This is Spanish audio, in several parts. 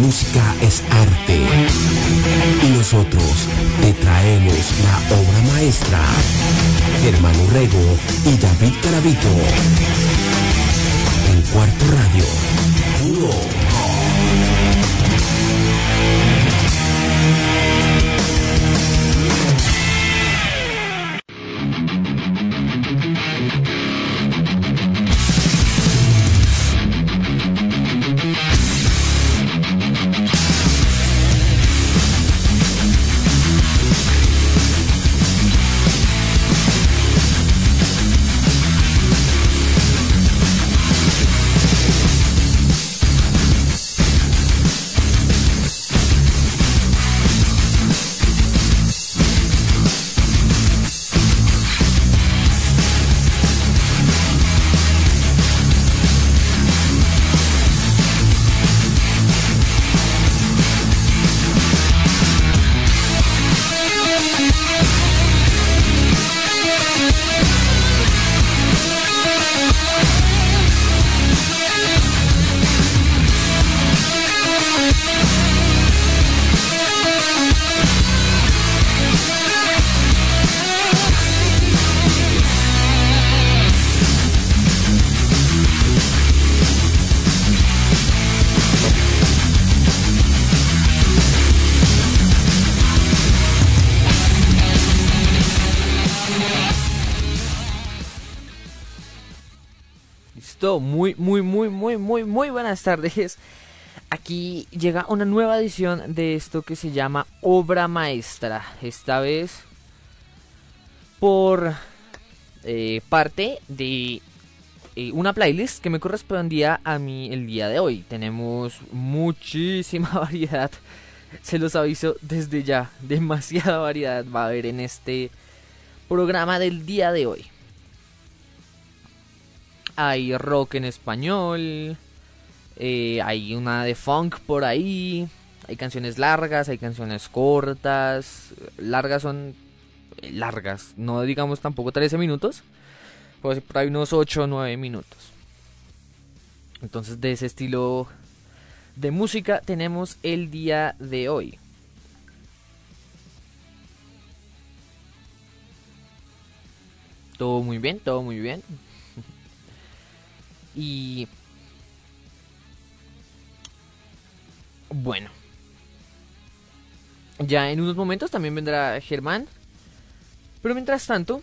música es arte. Y nosotros te traemos la obra maestra. Germán Urrego y David Carabito. En Cuarto Radio. Buenas tardes. Aquí llega una nueva edición de esto que se llama Obra Maestra. Esta vez por eh, parte de eh, una playlist que me correspondía a mí el día de hoy. Tenemos muchísima variedad. Se los aviso desde ya. Demasiada variedad va a haber en este programa del día de hoy hay rock en español, eh, hay una de funk por ahí, hay canciones largas, hay canciones cortas, largas son eh, largas, no digamos tampoco 13 minutos, pues por ahí unos 8 o 9 minutos. Entonces de ese estilo de música tenemos el día de hoy. Todo muy bien, todo muy bien. Y... Bueno. Ya en unos momentos también vendrá Germán. Pero mientras tanto...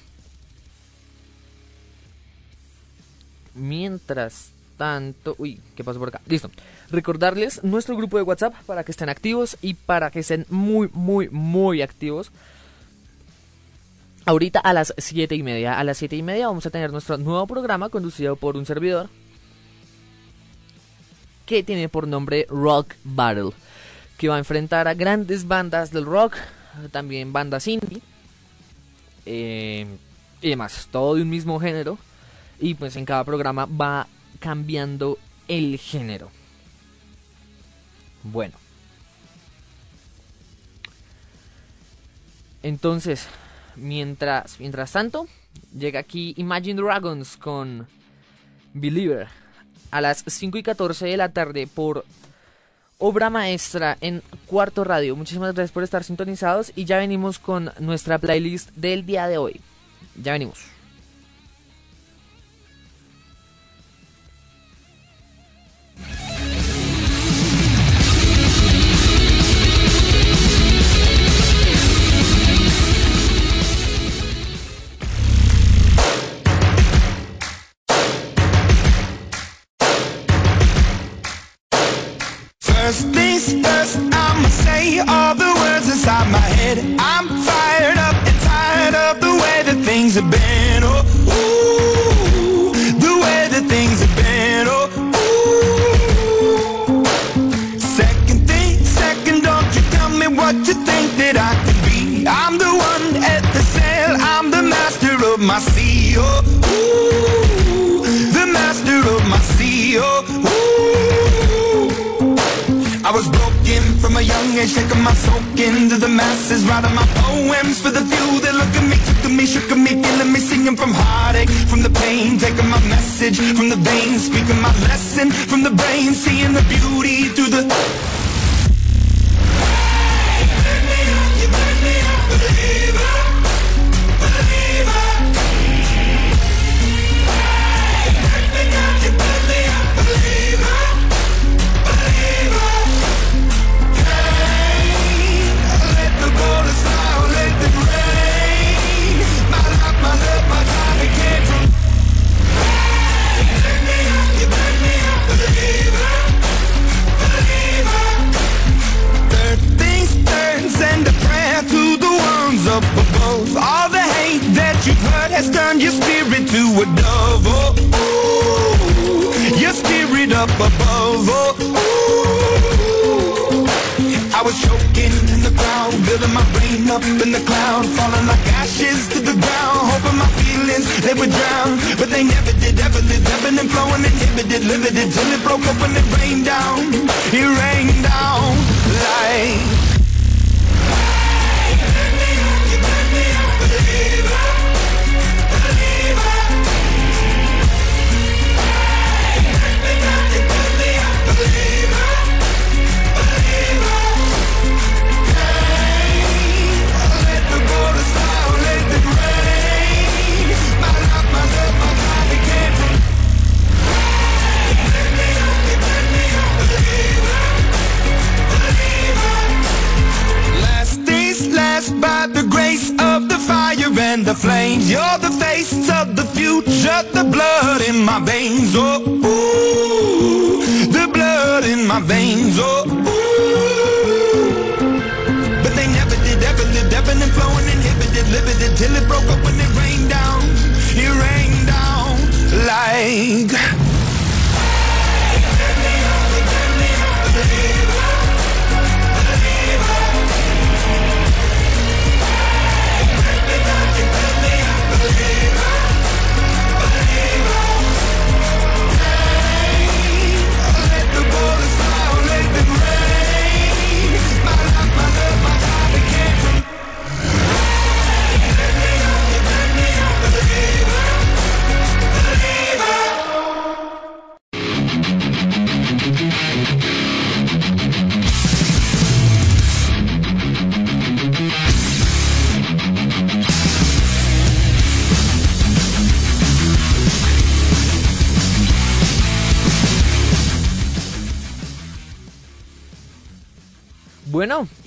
Mientras tanto... Uy, ¿qué pasó por acá? Listo. Recordarles nuestro grupo de WhatsApp para que estén activos y para que estén muy, muy, muy activos. Ahorita a las 7 y media. A las 7 y media vamos a tener nuestro nuevo programa conducido por un servidor que tiene por nombre Rock Battle, que va a enfrentar a grandes bandas del rock, también bandas indie eh, y demás, todo de un mismo género. Y pues en cada programa va cambiando el género. Bueno. Entonces, mientras, mientras tanto, llega aquí Imagine Dragons con Believer a las 5 y 14 de la tarde por Obra Maestra en Cuarto Radio. Muchísimas gracias por estar sintonizados y ya venimos con nuestra playlist del día de hoy. Ya venimos.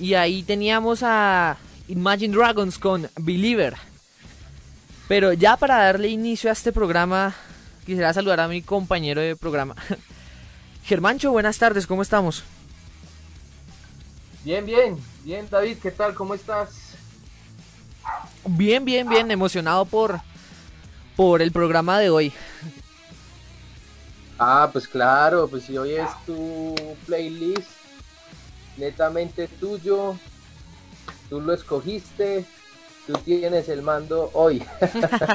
Y ahí teníamos a Imagine Dragons con Believer. Pero ya para darle inicio a este programa, quisiera saludar a mi compañero de programa. Germancho, buenas tardes, ¿cómo estamos? Bien, bien, bien, David, ¿qué tal? ¿Cómo estás? Bien, bien, bien, emocionado por, por el programa de hoy. Ah, pues claro, pues si hoy es tu playlist netamente tuyo, tú lo escogiste, tú tienes el mando hoy.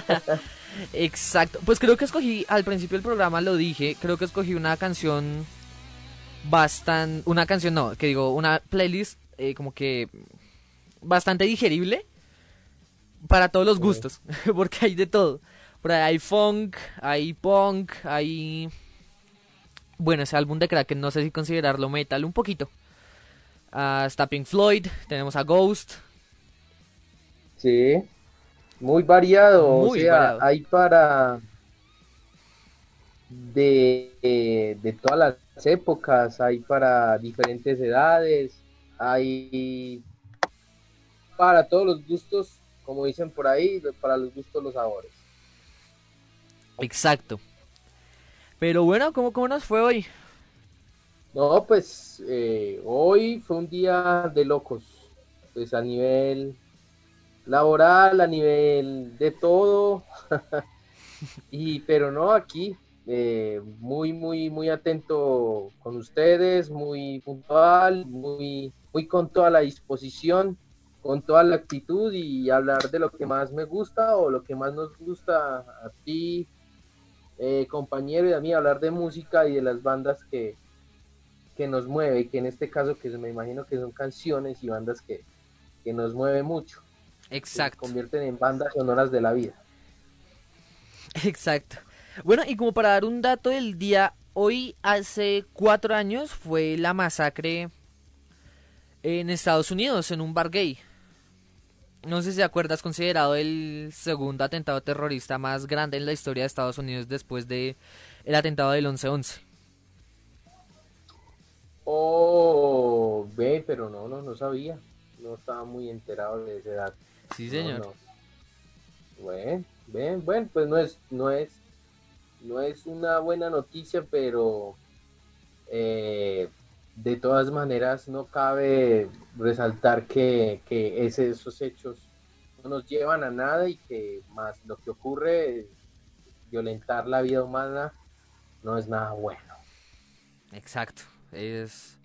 Exacto, pues creo que escogí, al principio del programa lo dije, creo que escogí una canción bastante, una canción no, que digo, una playlist eh, como que bastante digerible para todos los gustos, porque hay de todo. Por ahí hay funk, hay punk, hay... Bueno, ese álbum de Kraken no sé si considerarlo metal, un poquito. Ah, está Pink Floyd, tenemos a Ghost, Sí, muy variado, Muy o sea, variado. hay para de, eh, de todas las épocas, hay para diferentes edades, hay para todos los gustos, como dicen por ahí, para los gustos los sabores. exacto. Pero bueno, ¿cómo, cómo nos fue hoy? No, pues eh, hoy fue un día de locos, pues a nivel laboral, a nivel de todo, y pero no aquí, eh, muy, muy, muy atento con ustedes, muy puntual, muy, muy con toda la disposición, con toda la actitud y hablar de lo que más me gusta o lo que más nos gusta a ti, eh, compañero, y a mí, hablar de música y de las bandas que, que nos mueve, y que en este caso que me imagino que son canciones y bandas que, que nos mueve mucho, que se Exacto. convierten en bandas sonoras de la vida. Exacto. Bueno, y como para dar un dato del día, hoy hace cuatro años fue la masacre en Estados Unidos, en un bar gay. No sé si te acuerdas, considerado el segundo atentado terrorista más grande en la historia de Estados Unidos después de el atentado del 11-11. Oh, ve, pero no, no, no sabía, no estaba muy enterado de esa edad. Sí, señor. no. Bueno, ven, bueno, pues no es, no es, no es una buena noticia, pero eh, de todas maneras no cabe resaltar que, que ese- esos hechos no nos llevan a nada y que más lo que ocurre, violentar la vida humana, no es nada bueno. Exacto. Es,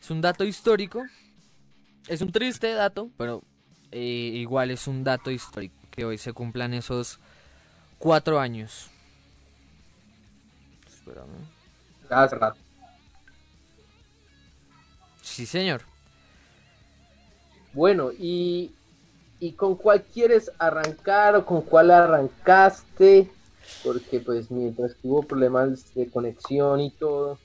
es un dato histórico. Es un triste dato, pero eh, igual es un dato histórico que hoy se cumplan esos cuatro años. Espérame. Hace rato. Sí, señor. Bueno, y, y con cuál quieres arrancar o con cuál arrancaste, porque pues mientras hubo problemas de conexión y todo.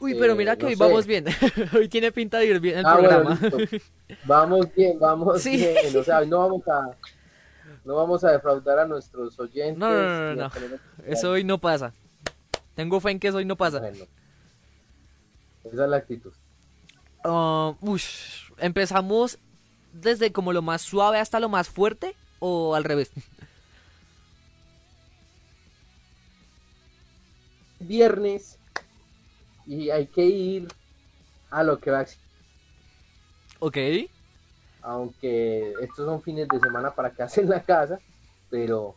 Uy, pero Eh, mira que no hoy sé. vamos bien. hoy tiene pinta de ir bien el Ah, bueno, programa. listo. Vamos bien, vamos Sí. bien. O sea, no vamos a no vamos a defraudar a nuestros oyentes. No, no, no, no. Eso hoy no pasa. Tengo fe en que eso hoy no pasa. Bueno, esa es la actitud. Ah, ush, ¿Empezamos desde como lo más suave hasta lo más fuerte o al revés? Viernes y hay que ir a lo que va a Ok. aunque estos son fines de semana para quedarse en la casa, pero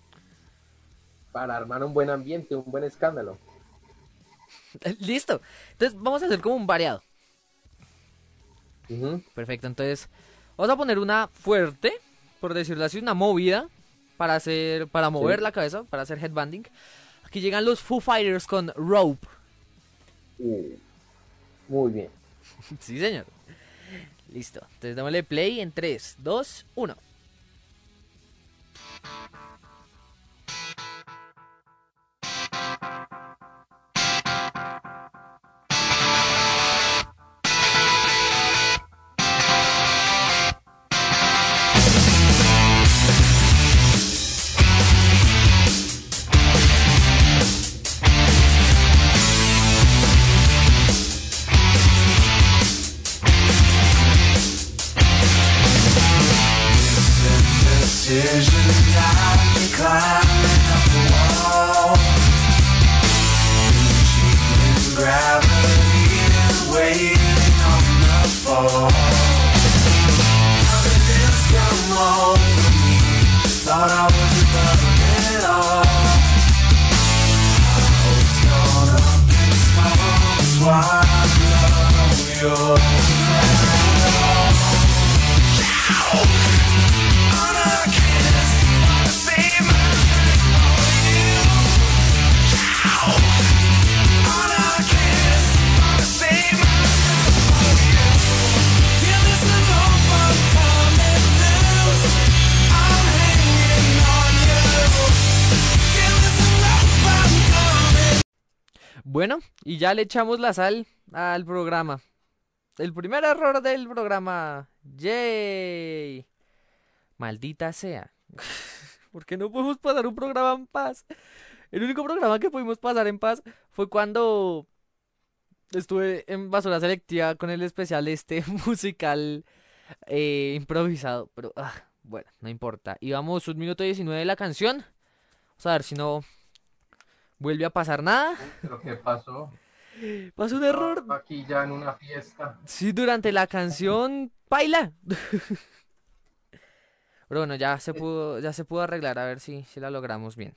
para armar un buen ambiente, un buen escándalo. Listo. Entonces vamos a hacer como un variado. Perfecto. Entonces vamos a poner una fuerte, por decirlo así, una movida para hacer, para mover Sí. la cabeza, para hacer headbanding. Aquí llegan los Foo Fighters con Rope. Muy bien. sí, señor. Listo. Entonces démosle play en 3, 2, 1. climb. Bueno, y ya le echamos la sal al programa. El primer error del programa. ¡Yay! Maldita sea. ¿Por qué no podemos pasar un programa en paz? El único programa que pudimos pasar en paz fue cuando estuve en basura selectiva con el especial este musical eh, improvisado. Pero ah, bueno, no importa. Y vamos un minuto 19 de la canción. Vamos a ver si no vuelve a pasar nada. ¿Pero qué pasó? Pasó un error. Aquí ya en una fiesta. Sí, durante la canción baila. Pero bueno, ya se pudo, ya se pudo arreglar, a ver si, si la logramos bien.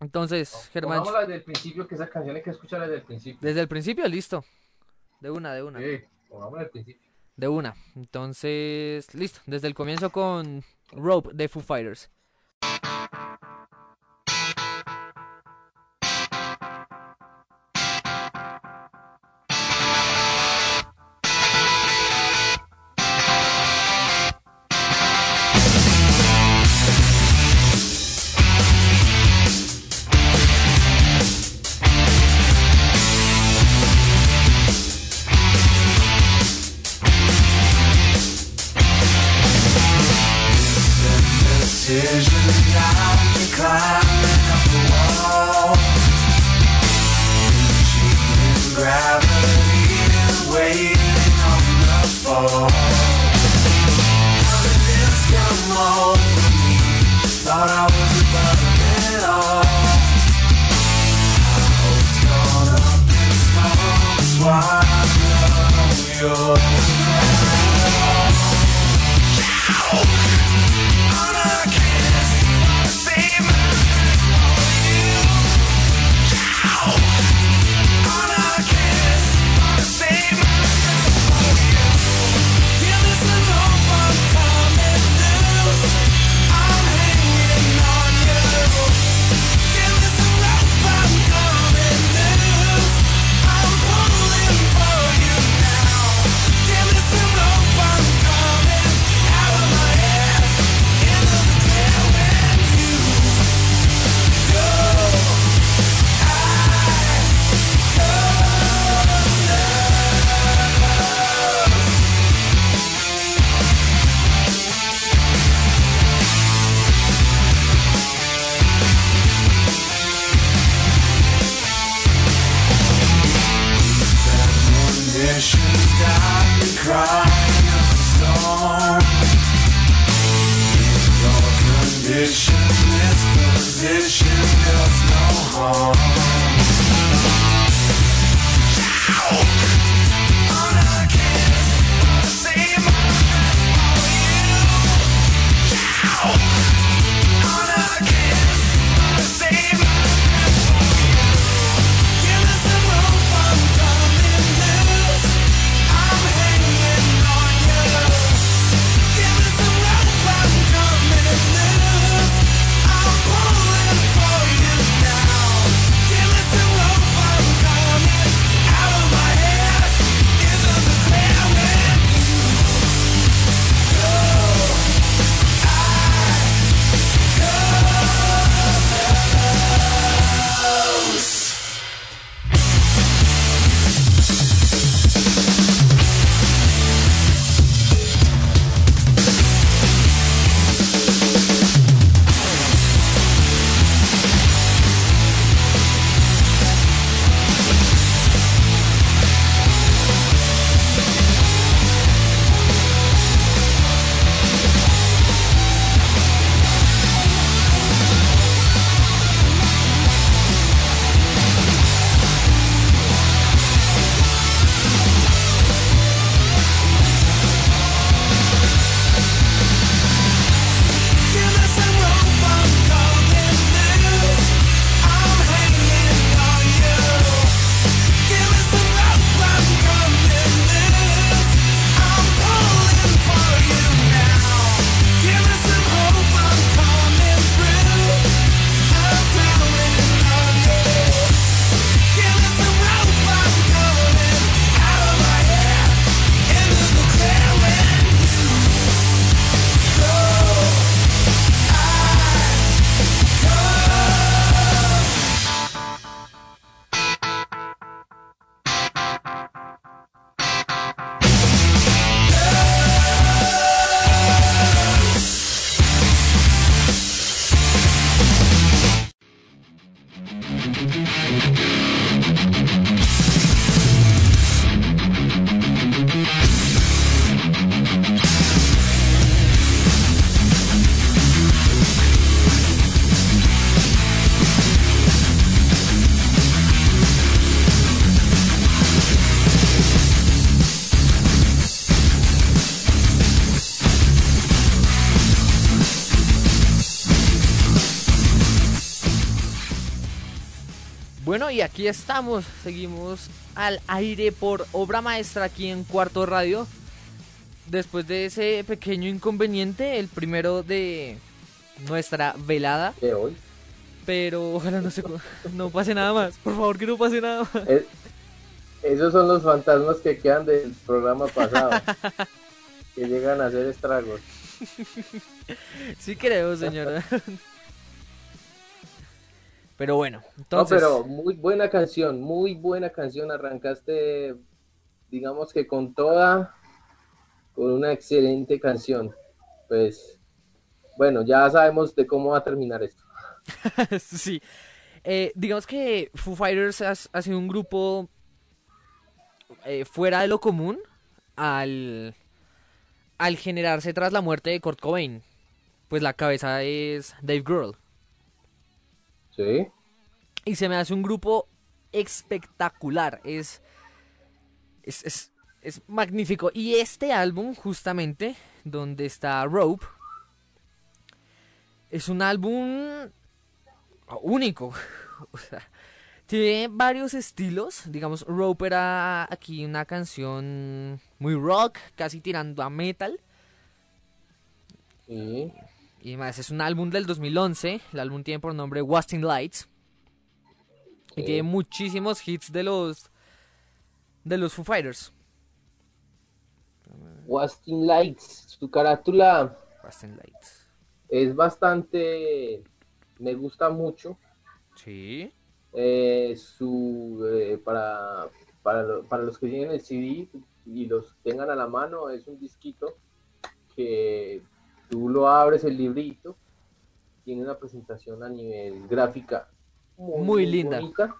Entonces, Germán, Pongámosla desde el principio, que esa canción hay que escucharla desde el principio. desde el principio, listo. De una, de una, Sí, pongámosla desde el principio. de una. Entonces, listo, desde el comienzo con Rope de Foo Fighters. Aquí estamos, seguimos al aire por obra maestra aquí en Cuarto Radio. Después de ese pequeño inconveniente, el primero de nuestra velada, de hoy. pero ojalá no se no pase nada más. Por favor, que no pase nada más. Es- esos son los fantasmas que quedan del programa pasado. que llegan a hacer estragos. Sí creo, señora. Pero bueno, No, entonces pero muy buena canción, muy buena canción. Arrancaste, digamos que con toda, con una excelente canción. Pues, bueno, ya sabemos de cómo va a terminar esto. sí. Eh, digamos que Foo Fighters ha, ha sido un grupo eh, fuera de lo común al, al generarse tras la muerte de Kurt Cobain. Pues la cabeza es Dave Grohl. Sí, Y se me hace un grupo espectacular. Es, es, es, es magnífico. Y este álbum, justamente, donde está Rope. Es un álbum único. O sea, tiene varios estilos. Digamos, Rope era aquí una canción muy rock, casi tirando a metal. Sí. Y más, es un álbum del 2011. El álbum tiene por nombre Wasting Lights. Y tiene muchísimos hits de los de los Foo Fighters. Wasting Lights, su carátula Wasting Lights. es bastante, me gusta mucho. Sí. Eh, su, eh, para, para, para los que tienen el CD y los tengan a la mano, es un disquito que tú lo abres el librito, tiene una presentación a nivel gráfica Muy linda. bonita.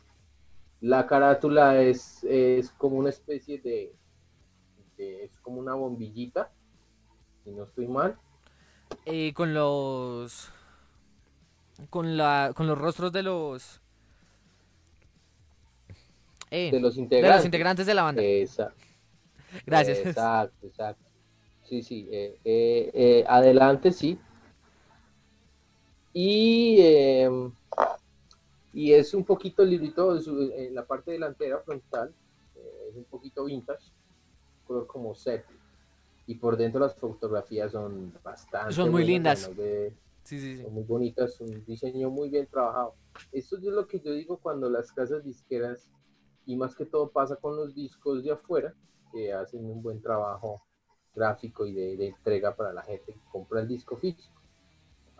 La carátula es, es como una especie de, de- es como una bombillita, si no estoy mal. Eh, con los con la con los rostros de los eh, De los de integrantes. los integrantes de la banda. Esa- Gracias. Exacto, exacto. Sí, sí. eh, eh, eh, adelante, sí. Y, eh, y es un poquito el librito su- en la parte delantera frontal. eh, es un poquito vintage, color como sepia. Y por dentro las fotografías son bastante. Son muy lindas. además de- Sí, sí, sí. son muy bonitas, un diseño muy bien trabajado. Esto es lo que yo digo cuando las casas disqueras, y más que todo pasa con los discos de afuera, que hacen un buen trabajo gráfico y de, de entrega para la gente que compra el disco físico.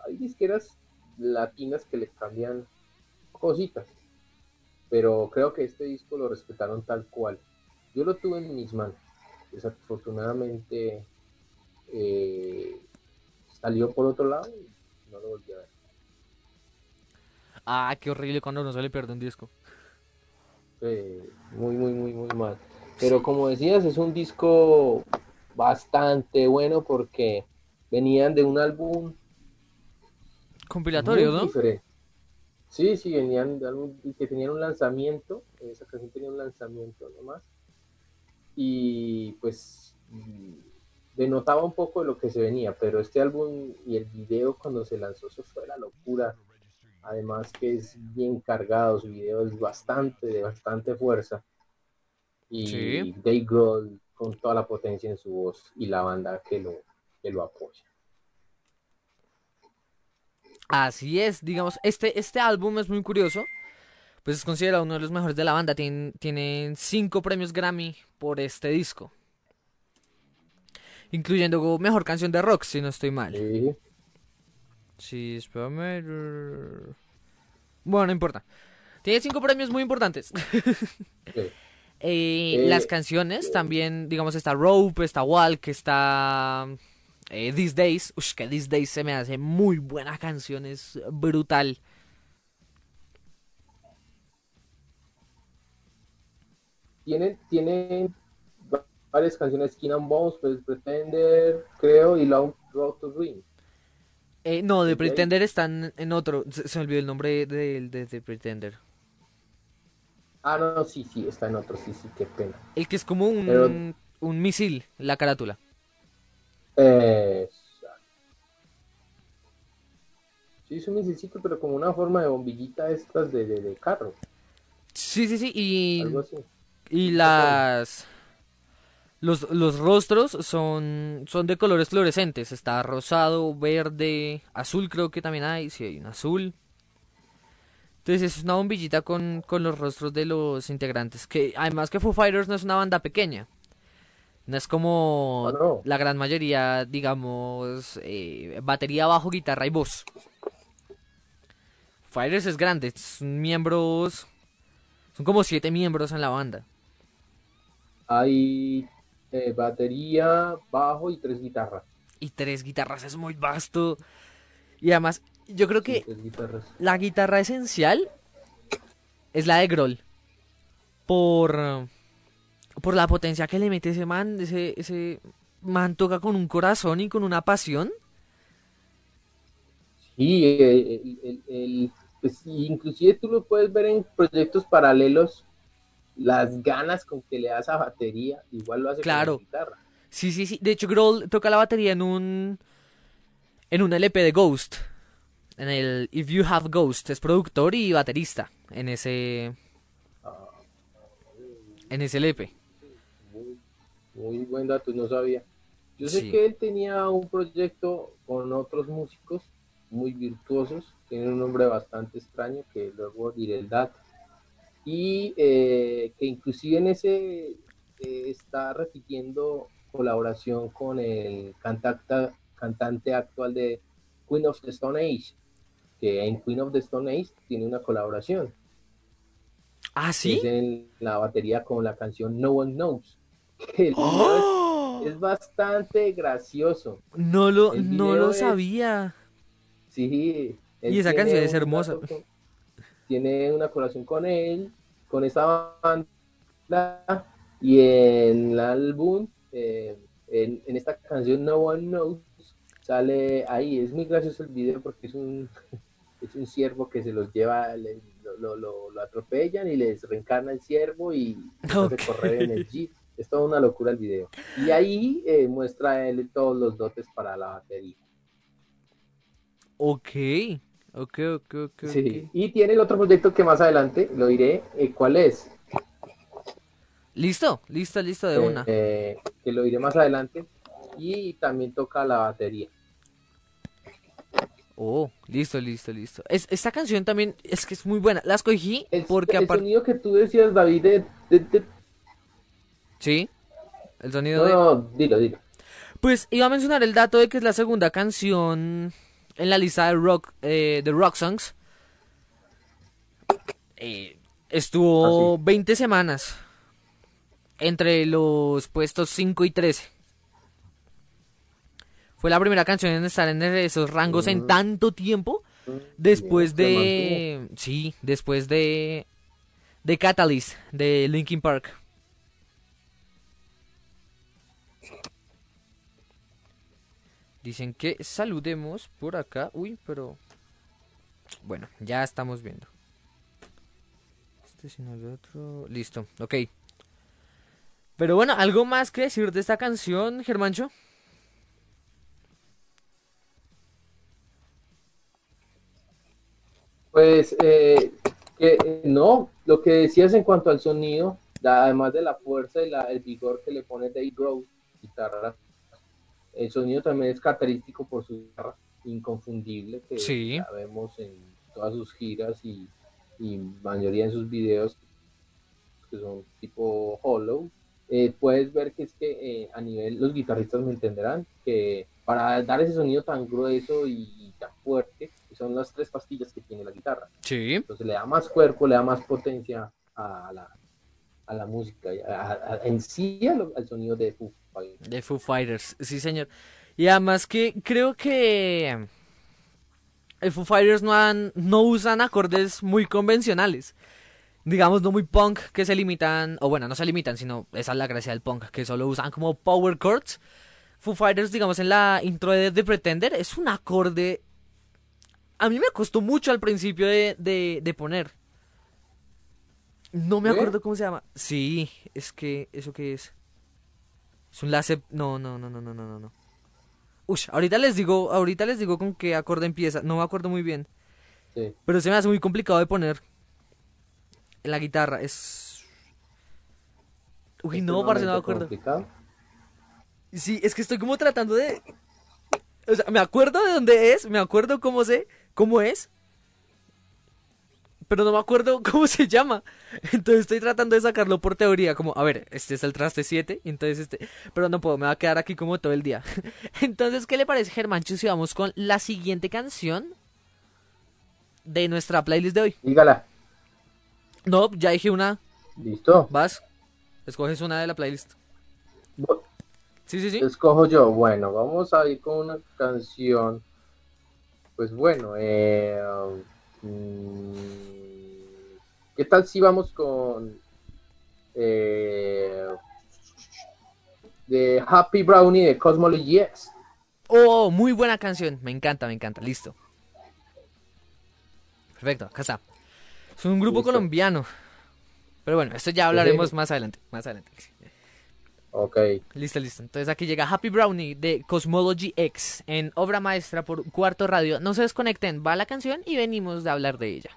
Hay disqueras latinas que le cambian cositas, pero creo que este disco lo respetaron tal cual. Yo lo tuve en mis manos. Desafortunadamente eh, salió por otro lado y no lo volví a ver. Ah, qué horrible cuando no se le pierde un disco. Eh, muy, muy, muy, muy mal. Pero como decías, es un disco bastante bueno porque venían de un álbum Compilatorio, ¿no? diferente. Sí, sí, venían de álbum que tenían un lanzamiento, esa canción tenía un lanzamiento nomás. Y pues mm, denotaba un poco de lo que se venía, pero este álbum y el video cuando se lanzó, eso fue la locura. Además que es bien cargado, su video es bastante, de bastante fuerza. Y Sí. Dave Grohl con toda la potencia en su voz y la banda que lo, que lo apoya. Así es, digamos, este, este álbum es muy curioso. Pues es considerado uno de los mejores de la banda. Tienen, tienen cinco premios Grammy por este disco. Incluyendo mejor canción de rock, si no estoy mal. Sí. Sí, espérame. Bueno, no importa. Tiene cinco premios muy importantes. Sí. Eh, Eh, las canciones también, digamos, está Rope, está Walk, está eh, These Days. Ush, que These Days se me hace muy buena canción, es brutal. Tienen, tienen va- varias canciones, Skin and Bones, pues, Pretender, creo, y Long Road to. Eh, no, Ok. Pretender están en otro. Se, se me olvidó el nombre de, de The Pretender. Ah, no, sí, sí, está en otro, sí, sí, qué pena. El que es como un, Pero- un misil, la carátula. Eh, sí, es un misilcito, pero como una forma de bombillita estas de, de, de carro, Sí, sí, sí. Y, algo así. y las. Los, los rostros son, son de colores fluorescentes. Está rosado, verde, azul creo que también hay. Sí, hay un azul. Entonces es una bombillita con, con los rostros de los integrantes. Que además que Foo Fighters no es una banda pequeña. No es como Ah, no. la gran mayoría, digamos, eh, batería, bajo, guitarra y voz. Fighters es grande, son miembros, son como siete miembros en la banda. Hay eh, batería, bajo y tres guitarras. Y tres guitarras es muy vasto. Y además, yo creo que la guitarra esencial es la de Grohl. Por, por la potencia que le mete ese man. Ese, ese man toca con un corazón y con una pasión. Sí, el, el- el- pues, inclusive tú lo puedes ver en proyectos paralelos, las ganas con que le das a batería, igual lo hace Claro. con la guitarra. Sí, sí, sí. De hecho, Grohl toca la batería en un. En un LP de Ghost. En el If You Have Ghost. Es productor y baterista. En ese. En ese LP. Muy, muy buen dato, no sabía. Yo sé Sí. que él tenía un proyecto con otros músicos muy virtuosos, tiene un nombre bastante extraño que luego diré el dato. Y eh, que inclusive en ese eh, está repitiendo colaboración con el cantacta- cantante actual de Queen of the Stone Age, que en Queen of the Stone Age tiene una colaboración. Ah, sí. Es en la batería con la canción No One Knows. que ¡Oh! es, es bastante gracioso. No lo, no lo es- sabía. Sí. Y esa canción es hermosa. con- tiene una colaboración con él, con esa banda, y en el álbum, eh, en, en esta canción No One Knows, sale ahí. Es muy gracioso el video porque es un, es un ciervo que se los lleva, le- lo, lo- lo- atropellan y les reencarna el ciervo y se hace Ok. correr en el jeep. Es toda una locura el video. Y ahí eh, muestra él todos los dotes para la batería. Ok. Ok, ok, ok. Sí, y tiene el otro proyecto que más adelante lo diré eh, cuál es. Listo, listo, listo de Eh, una. eh, que lo diré más adelante. Y también toca la batería. Oh, listo, listo, listo. Es, esta canción también es que es muy buena. La escogí El, porque el aparte. sonido que tú decías, David, de, de- de- Sí. El sonido No, de. no, dilo, dilo. Pues iba a mencionar el dato de que es la segunda canción en la lista de rock eh, de rock songs. Eh, estuvo Ah, 20 semanas entre los puestos 5 y 13. Fue la primera canción en estar en esos rangos en Mm. tanto tiempo. Después de. Sí, después de. De Catalyst, de Linkin Park. Dicen que saludemos por acá. Uy, pero. Bueno, ya estamos viendo. Este si no el otro. Listo, ok. Pero bueno, ¿algo más que decir de esta canción, Germancho? Pues eh, que, eh, no, lo que decías en cuanto al sonido, la- además de la fuerza y la- el vigor que le pone Dave Grohl, guitarra, el sonido también es característico por su guitarra inconfundible que Sí. la vemos en todas sus giras y, y mayoría en sus videos que son tipo hollow. Eh, puedes ver que es que eh, a nivel, los guitarristas me entenderán, que para dar ese sonido tan grueso y tan fuerte, que son las tres pastillas que tiene la guitarra. Sí. Entonces le da más cuerpo, le da más potencia a la, a la música, a- a- en sí al, al sonido de Foo Fighters. De Foo Fighters, sí señor. Y además que creo que el Foo Fighters no, han- no usan acordes muy convencionales. Digamos, no muy punk, que se limitan, o bueno, no se limitan, sino esa es la gracia del punk, que solo usan como power chords. Foo Fighters, digamos, en la intro de The Pretender, es un acorde... A mí me costó mucho al principio de, de, de poner. No me ¿Sí? acuerdo cómo se llama. Sí, es que, ¿eso qué es? Es un láser. No, no, no, no, no, no, no, no. Uy, ahorita les digo, ahorita les digo con qué acorde empieza. No me acuerdo muy bien. Sí. Pero se me hace muy complicado de poner en la guitarra. Es. Uy, no, parce, no me acuerdo. complicado. Sí, es que estoy como tratando de. O sea, me acuerdo de dónde es, me acuerdo cómo sé, cómo es. Pero no me acuerdo cómo se llama. Entonces estoy tratando de sacarlo por teoría, como, a ver, este es el traste 7, entonces este. Pero no puedo, me va a quedar aquí como todo el día. Entonces, ¿qué le parece, Germancho, si vamos con la siguiente canción de nuestra playlist de hoy? Dígala. No, ya dije una, ¿Listo? vas. Escoges una de la playlist. Sí, sí, sí. Escojo yo. Bueno, vamos a ir con una canción. Pues bueno, eh, mm, ¿qué tal si vamos con eh, Happy Brownie de Cosmology X? Oh, muy buena canción. Me encanta, me encanta. Listo. Perfecto, acá está. Es un grupo Listo. colombiano. Pero bueno, esto ya hablaremos más adelante. Más adelante. Ok. Listo, listo. Entonces aquí llega Happy Brownie de Cosmology X en obra maestra por Cuarto Radio. No se desconecten, va la canción y venimos de hablar de ella.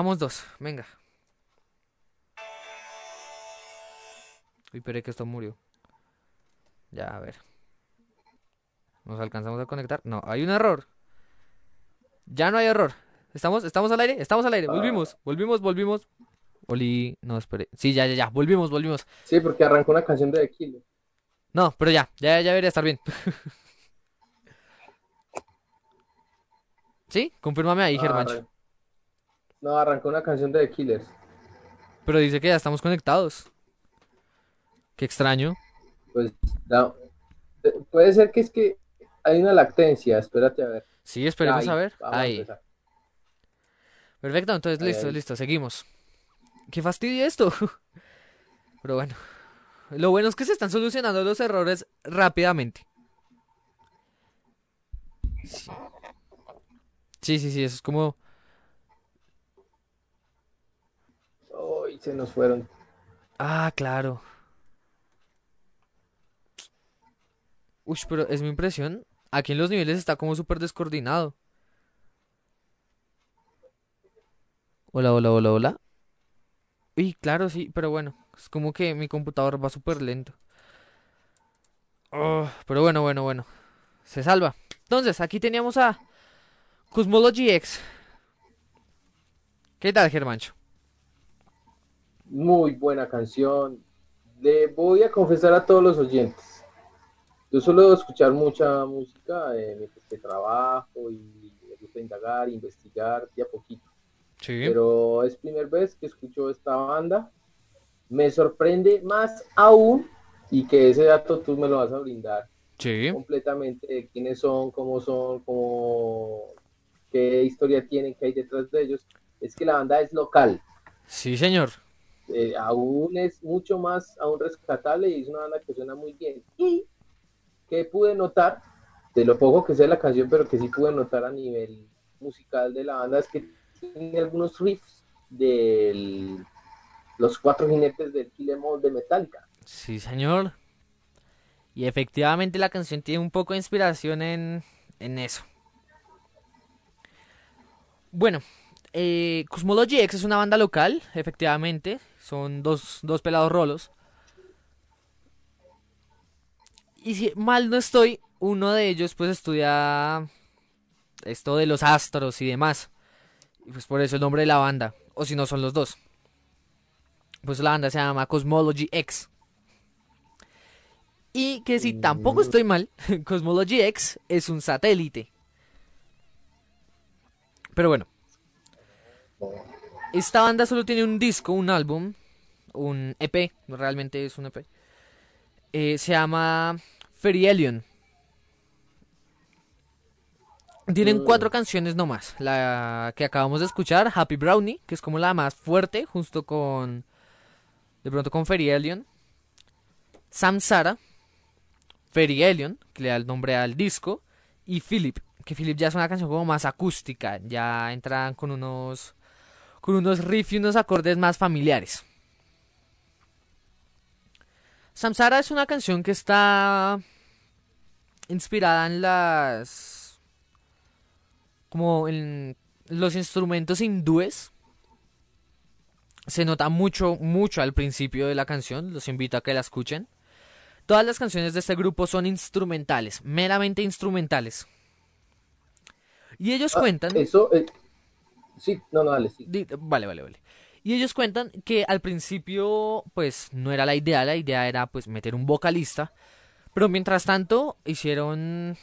Vamos dos. Venga. Uy, esperé que esto murió. Ya, a ver. ¿Nos alcanzamos a conectar? No, hay un error. Ya no hay error. ¿Estamos, estamos al aire? Estamos al aire. Volvimos, volvimos, volvimos. Oli, no, espere. Sí, ya, ya, ya. Volvimos, volvimos. Sí, porque arrancó una canción de The Killer. No, pero ya, ya, ya debería estar bien. ¿Sí? Confírmame ahí, Germancho. No, arrancó una canción de The Killers. Pero dice que ya estamos conectados. Qué extraño. Pues da- eh, puede ser que es que hay una lactencia. Espérate a ver. Sí, esperemos Ahí, a ver. a Ahí. Perfecto, entonces listo, Ahí. listo, seguimos. Qué fastidio esto. Pero bueno. Lo bueno es que se están solucionando los errores rápidamente. Sí, sí, sí, eso es como... Uy, se nos fueron. Ah, claro. Uy, pero es mi impresión. Aquí en los niveles está como súper descoordinado. Hola, hola, hola, hola. Uy, claro, sí, pero bueno. Es como que mi computador va súper lento. Oh, pero bueno, bueno, bueno. se salva. Entonces, aquí teníamos a Cosmology X. ¿Qué tal, Germancho? Muy buena canción. Le voy a confesar a todos los oyentes. Yo suelo escuchar mucha música eh, mientras que trabajo y me gusta indagar, investigar de a poquito. Sí. Pero es primera vez que escucho esta banda. Me sorprende más aún y que ese dato tú me lo vas a brindar Sí. completamente de quiénes son, cómo son, cómo, qué historia tienen, qué hay detrás de ellos. Es que la banda es local. Sí, señor. Eh, aún es mucho más aún rescatable y es una banda que suena muy bien. Y que pude notar, de lo poco que sé la canción, pero que sí pude notar a nivel musical de la banda, es que tiene algunos riffs de los cuatro jinetes del Kill Em All de Metallica. Sí, señor. Y efectivamente la canción tiene un poco de inspiración en, en eso. Bueno, eh, Cosmology X es una banda local, efectivamente. Son dos, dos pelados rolos. Y si mal no estoy, uno de ellos pues estudia esto de los astros y demás. Y pues por eso el nombre de la banda. O si no son los dos. Pues la banda se llama Cosmology X. Y que si tampoco estoy mal, Cosmology X es un satélite. Pero bueno, esta banda solo tiene un disco, un álbum, un EP, realmente es un EP. Eh, se llama Ferielion. Tienen Mm. cuatro canciones nomás. La que acabamos de escuchar, Happy Brownie, que es como la más fuerte, justo con. De pronto con Ferielion. Samsara. Ferielion, que le da el nombre al disco. Y Philip, que Philip ya es una canción como más acústica. Ya entran con unos. Con unos riffs y unos acordes más familiares. Samsara es una canción que está inspirada en las como en los instrumentos hindúes. Se nota mucho, mucho al principio de la canción. Los invito a que la escuchen. Todas las canciones de este grupo son instrumentales, meramente instrumentales. Y ellos Ah, cuentan. Eso, eh, sí, no, no, dale, sí. Vale, vale, vale. Y ellos cuentan que al principio, pues, no era la idea, la idea era, pues, meter un vocalista. Pero mientras tanto, hicieron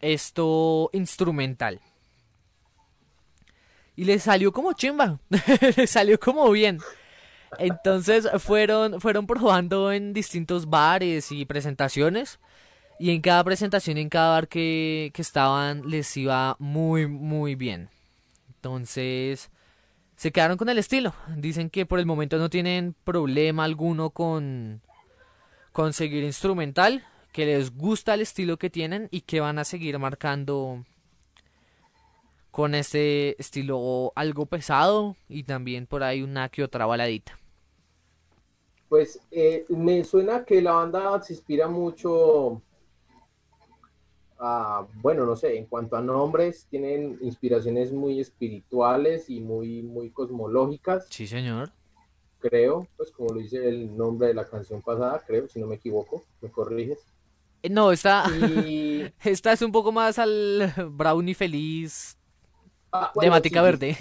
esto instrumental. Y les salió como chimba, les salió como bien. Entonces fueron, fueron probando en distintos bares y presentaciones. Y en cada presentación en cada bar que, que estaban les iba muy, muy bien. Entonces se quedaron con el estilo. Dicen que por el momento no tienen problema alguno con conseguir instrumental, que les gusta el estilo que tienen y que van a seguir marcando con este estilo algo pesado y también por ahí una que otra baladita. Pues eh, me suena que la banda se inspira mucho a, bueno, no sé, en cuanto a nombres, tienen inspiraciones muy espirituales y muy, muy cosmológicas, Sí, señor. creo, pues como lo dice el nombre de la canción pasada, creo, si no me equivoco, me corriges. Eh, No, esta, Y, esta es un poco más al brownie feliz ah, bueno, temática sí, verde.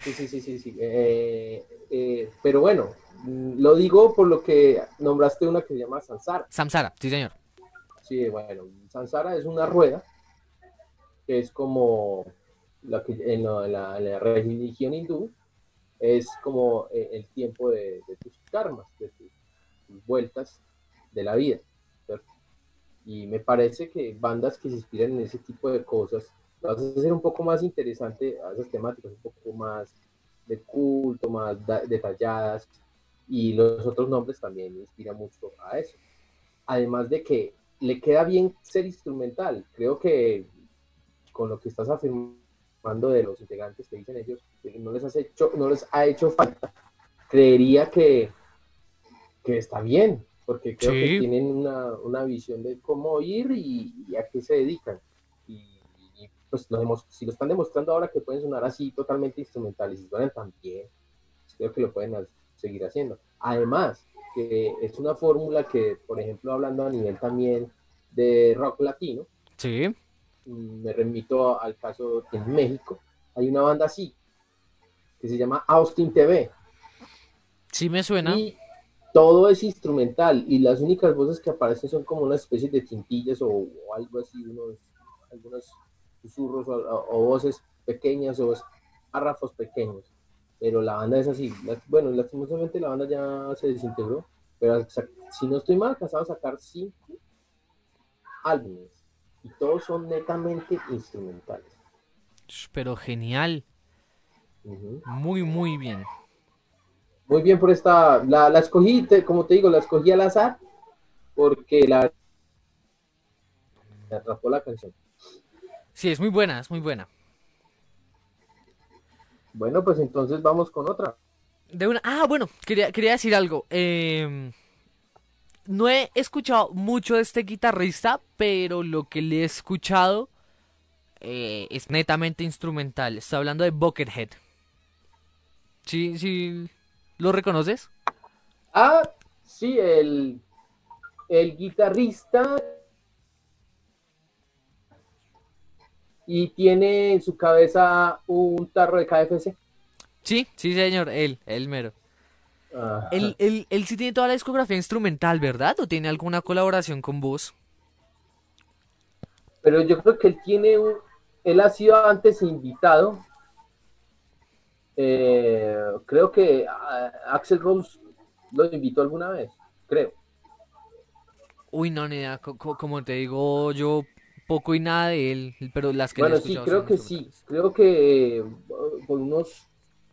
Sí, sí, sí, sí, sí. Eh, eh, pero bueno, lo digo por lo que nombraste una que se llama Sansara. Samsara, sí, señor. Sí, bueno, Sansara es una rueda que es como la que en la, la- la religión hindú es como eh, el tiempo de, de tus karmas, de tus, tus vueltas de la vida. ¿cierto? Y me parece que bandas que se inspiran en ese tipo de cosas vas a hacer un poco más interesante a esas temáticas, un poco más de culto, más da- detalladas. Y los otros nombres también inspiran mucho a eso. Además de que le queda bien ser instrumental. Creo que con lo que estás afirmando de los integrantes que dicen ellos, que no les, has hecho, no les ha hecho falta, creería que, que está bien, porque creo Sí. que tienen una, una visión de cómo ir y, y a qué se dedican. Y, y, pues demos- si lo están demostrando ahora que pueden sonar así totalmente instrumentales y suenan tan bien, pues, creo que lo pueden seguir haciendo. Además, que es una fórmula que, por ejemplo, hablando a nivel también de rock latino, Sí. Mm, Me remito al caso de México. Hay una banda así, que se llama Austin TV. Sí me suena. Y todo es instrumental y las únicas voces que aparecen son como una especie de tintillas o, o algo así, unos, algunos susurros o, o- o voces pequeñas o párrafos pequeños. Pero la banda es así. Bueno, lastimosamente la banda ya se desintegró, pero si no estoy mal, alcanzado a sacar cinco álbumes y todos son netamente instrumentales. Pero genial. Muy, muy bien. Muy bien por esta, la, la escogí, te- como te digo, la escogí al azar porque la me atrapó la canción. Sí, es muy buena, es muy buena. Bueno, pues entonces vamos con otra. De una... Ah, bueno, quería, quería decir algo. Eh, no he escuchado mucho de este guitarrista, pero lo que le he escuchado eh, es netamente instrumental. Está hablando de Buckethead. Sí, sí. ¿Lo reconoces? Ah, sí, el, el guitarrista y tiene en su cabeza un tarro de KFC. Sí, sí, señor. Él, él mero. Él, él, él sí tiene toda la discografía instrumental, ¿verdad? ¿O tiene alguna colaboración con vos? Pero yo creo que él tiene un, él ha sido antes invitado. Eh, creo que ah, Axel Rose lo invitó alguna vez, creo. Uy, no, ni idea. Co- co- como te digo, yo poco y nada de él, pero las que Bueno, sí, creo que sí. Creo que eh, por unos,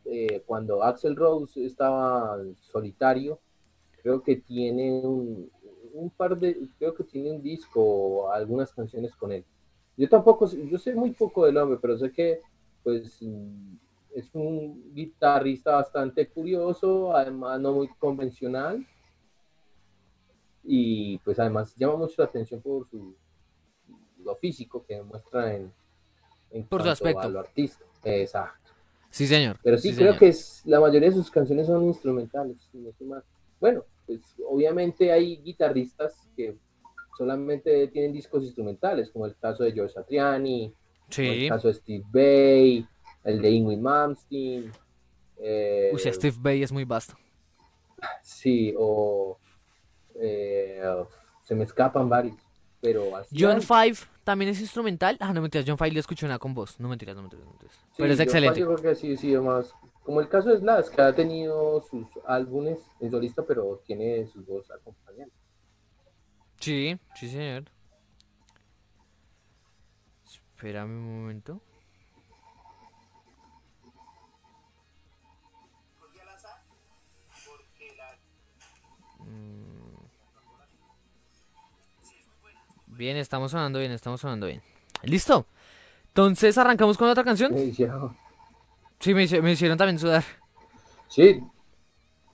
eh, cuando Axel Rose estaba solitario, creo que tiene un, un par de, creo que tiene un disco o algunas canciones con él. Yo tampoco, yo sé muy poco del hombre, pero sé que, pues, es un guitarrista bastante curioso, además no muy convencional. Y pues además llama mucho la atención por su lo físico que muestra en, en Por su aspecto. a lo artista. Exacto. Sí, señor. Pero sí, Sí, creo señor. que es, la mayoría de sus canciones son instrumentales. no. Bueno, pues obviamente hay guitarristas que solamente tienen discos instrumentales, como el caso de George Satriani, el caso de Steve Bay, el de Ingrid Malmsteen. eh, Uy, Steve Bay es muy vasto. Sí, o eh, se me escapan varios, pero así John hay. Five también es instrumental. Ah, no mentiras, John Five le escuché una con voz. No mentiras, no mentiras, no mentiras. Sí, Pero es excelente. Yo creo que sí, sí, más. Como el caso de Slash, que ha tenido sus álbumes en solista, pero tiene sus dos acompañantes. Sí, sí, señor. Espérame un momento. Bien, estamos sonando bien, estamos sonando bien. ¿Listo? Entonces arrancamos con otra canción. Me hicieron- Sí, me, hicieron también sudar. Sí,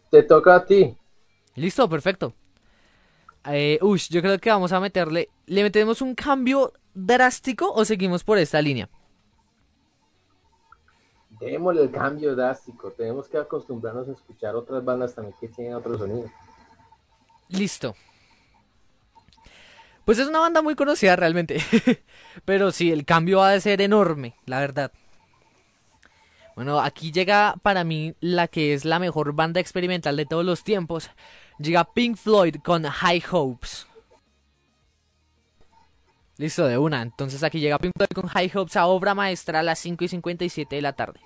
te toca a ti. Listo, perfecto. Eh, ush, yo creo que vamos a meterle. ¿Le metemos un cambio drástico o seguimos por esta línea? Démosle el cambio drástico. Tenemos que acostumbrarnos a escuchar otras bandas también que tienen otro sonido. Listo. Pues es una banda muy conocida realmente. Pero sí, el cambio va a ser enorme, la verdad. Bueno, aquí llega para mí la que es la mejor banda experimental de todos los tiempos. Llega Pink Floyd con High Hopes. Listo, de una. Entonces aquí llega Pink Floyd con High Hopes a obra maestra a las 5 y 57 de la tarde.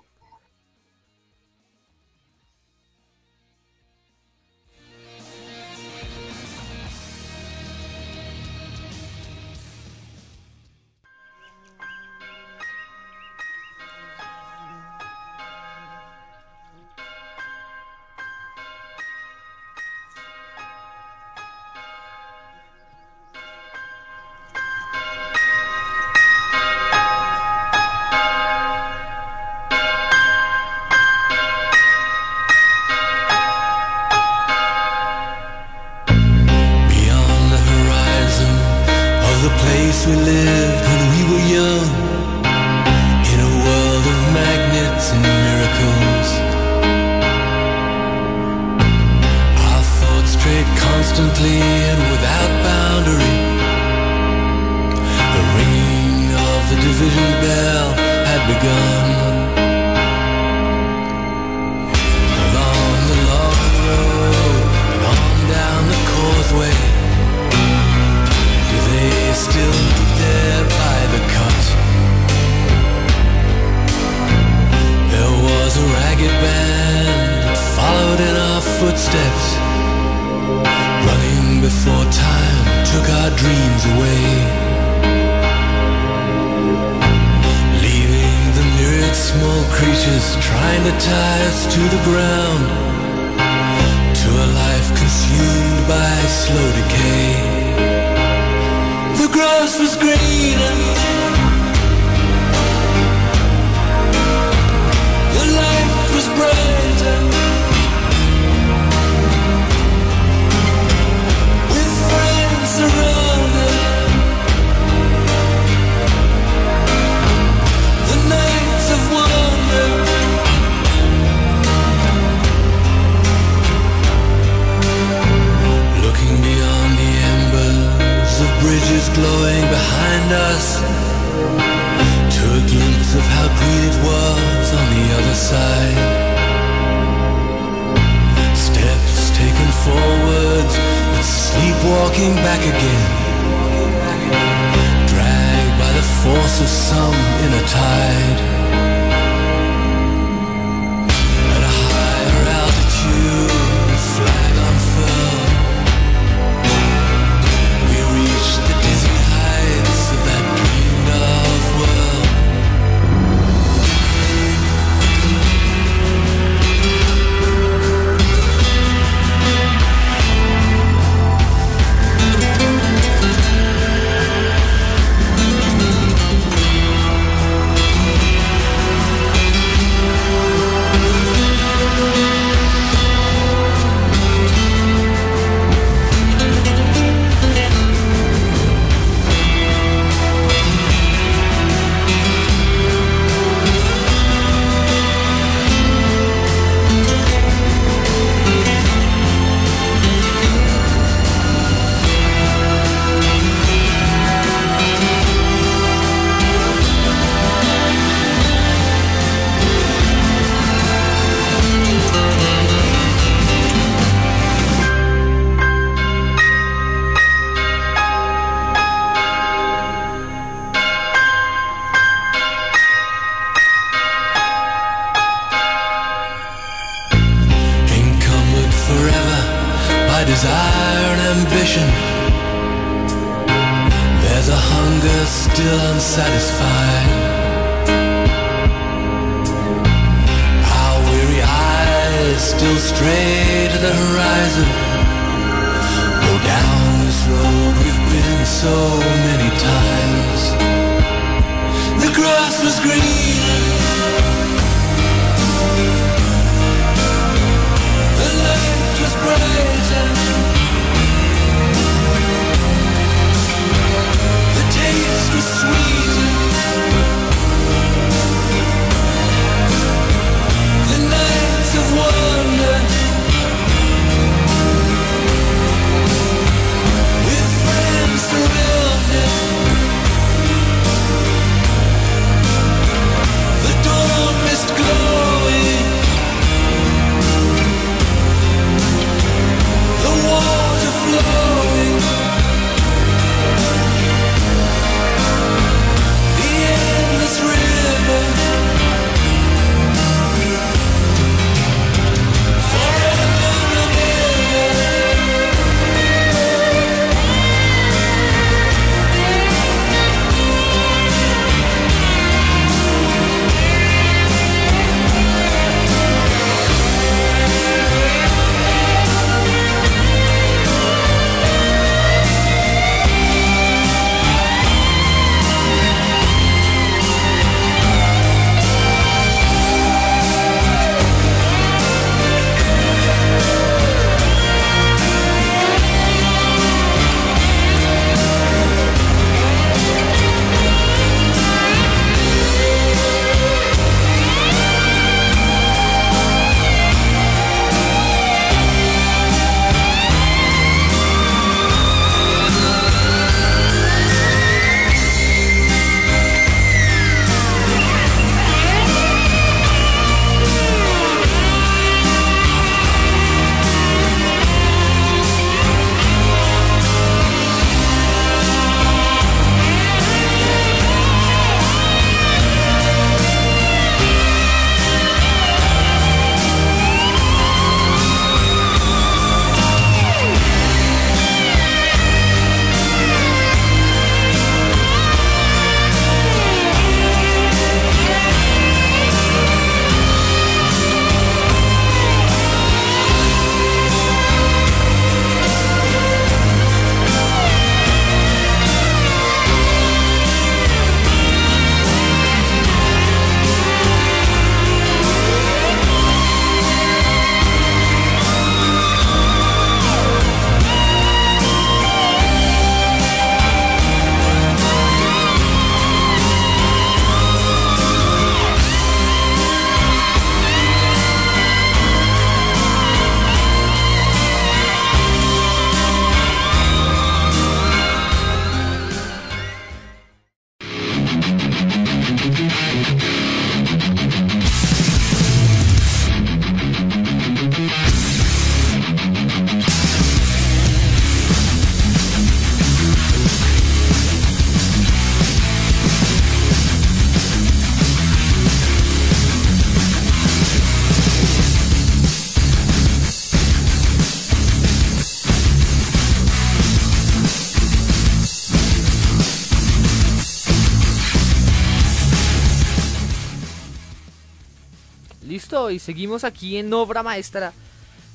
Y seguimos aquí en obra maestra.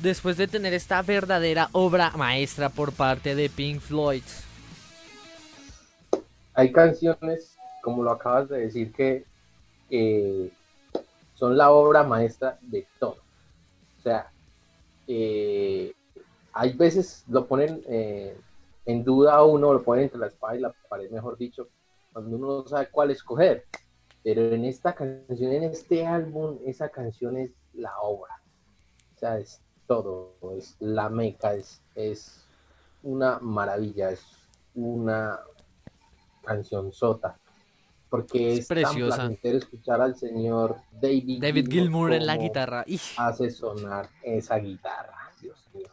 Después de tener esta verdadera obra maestra por parte de Pink Floyd. Hay canciones, como lo acabas de decir, que son la obra maestra de todo. O sea, eh, hay veces lo ponen eh, en duda uno, lo ponen entre la espada y la pared, mejor dicho, cuando uno no sabe cuál escoger. Pero en esta canción, en este álbum, esa canción es la obra. O sea, es todo, es la meca, es, es una maravilla, es una canción sota. Porque Es es, preciosa. tan placentero escuchar al señor David, David Gilmour en la guitarra. ¡Ih! Hace sonar esa guitarra, Dios mío.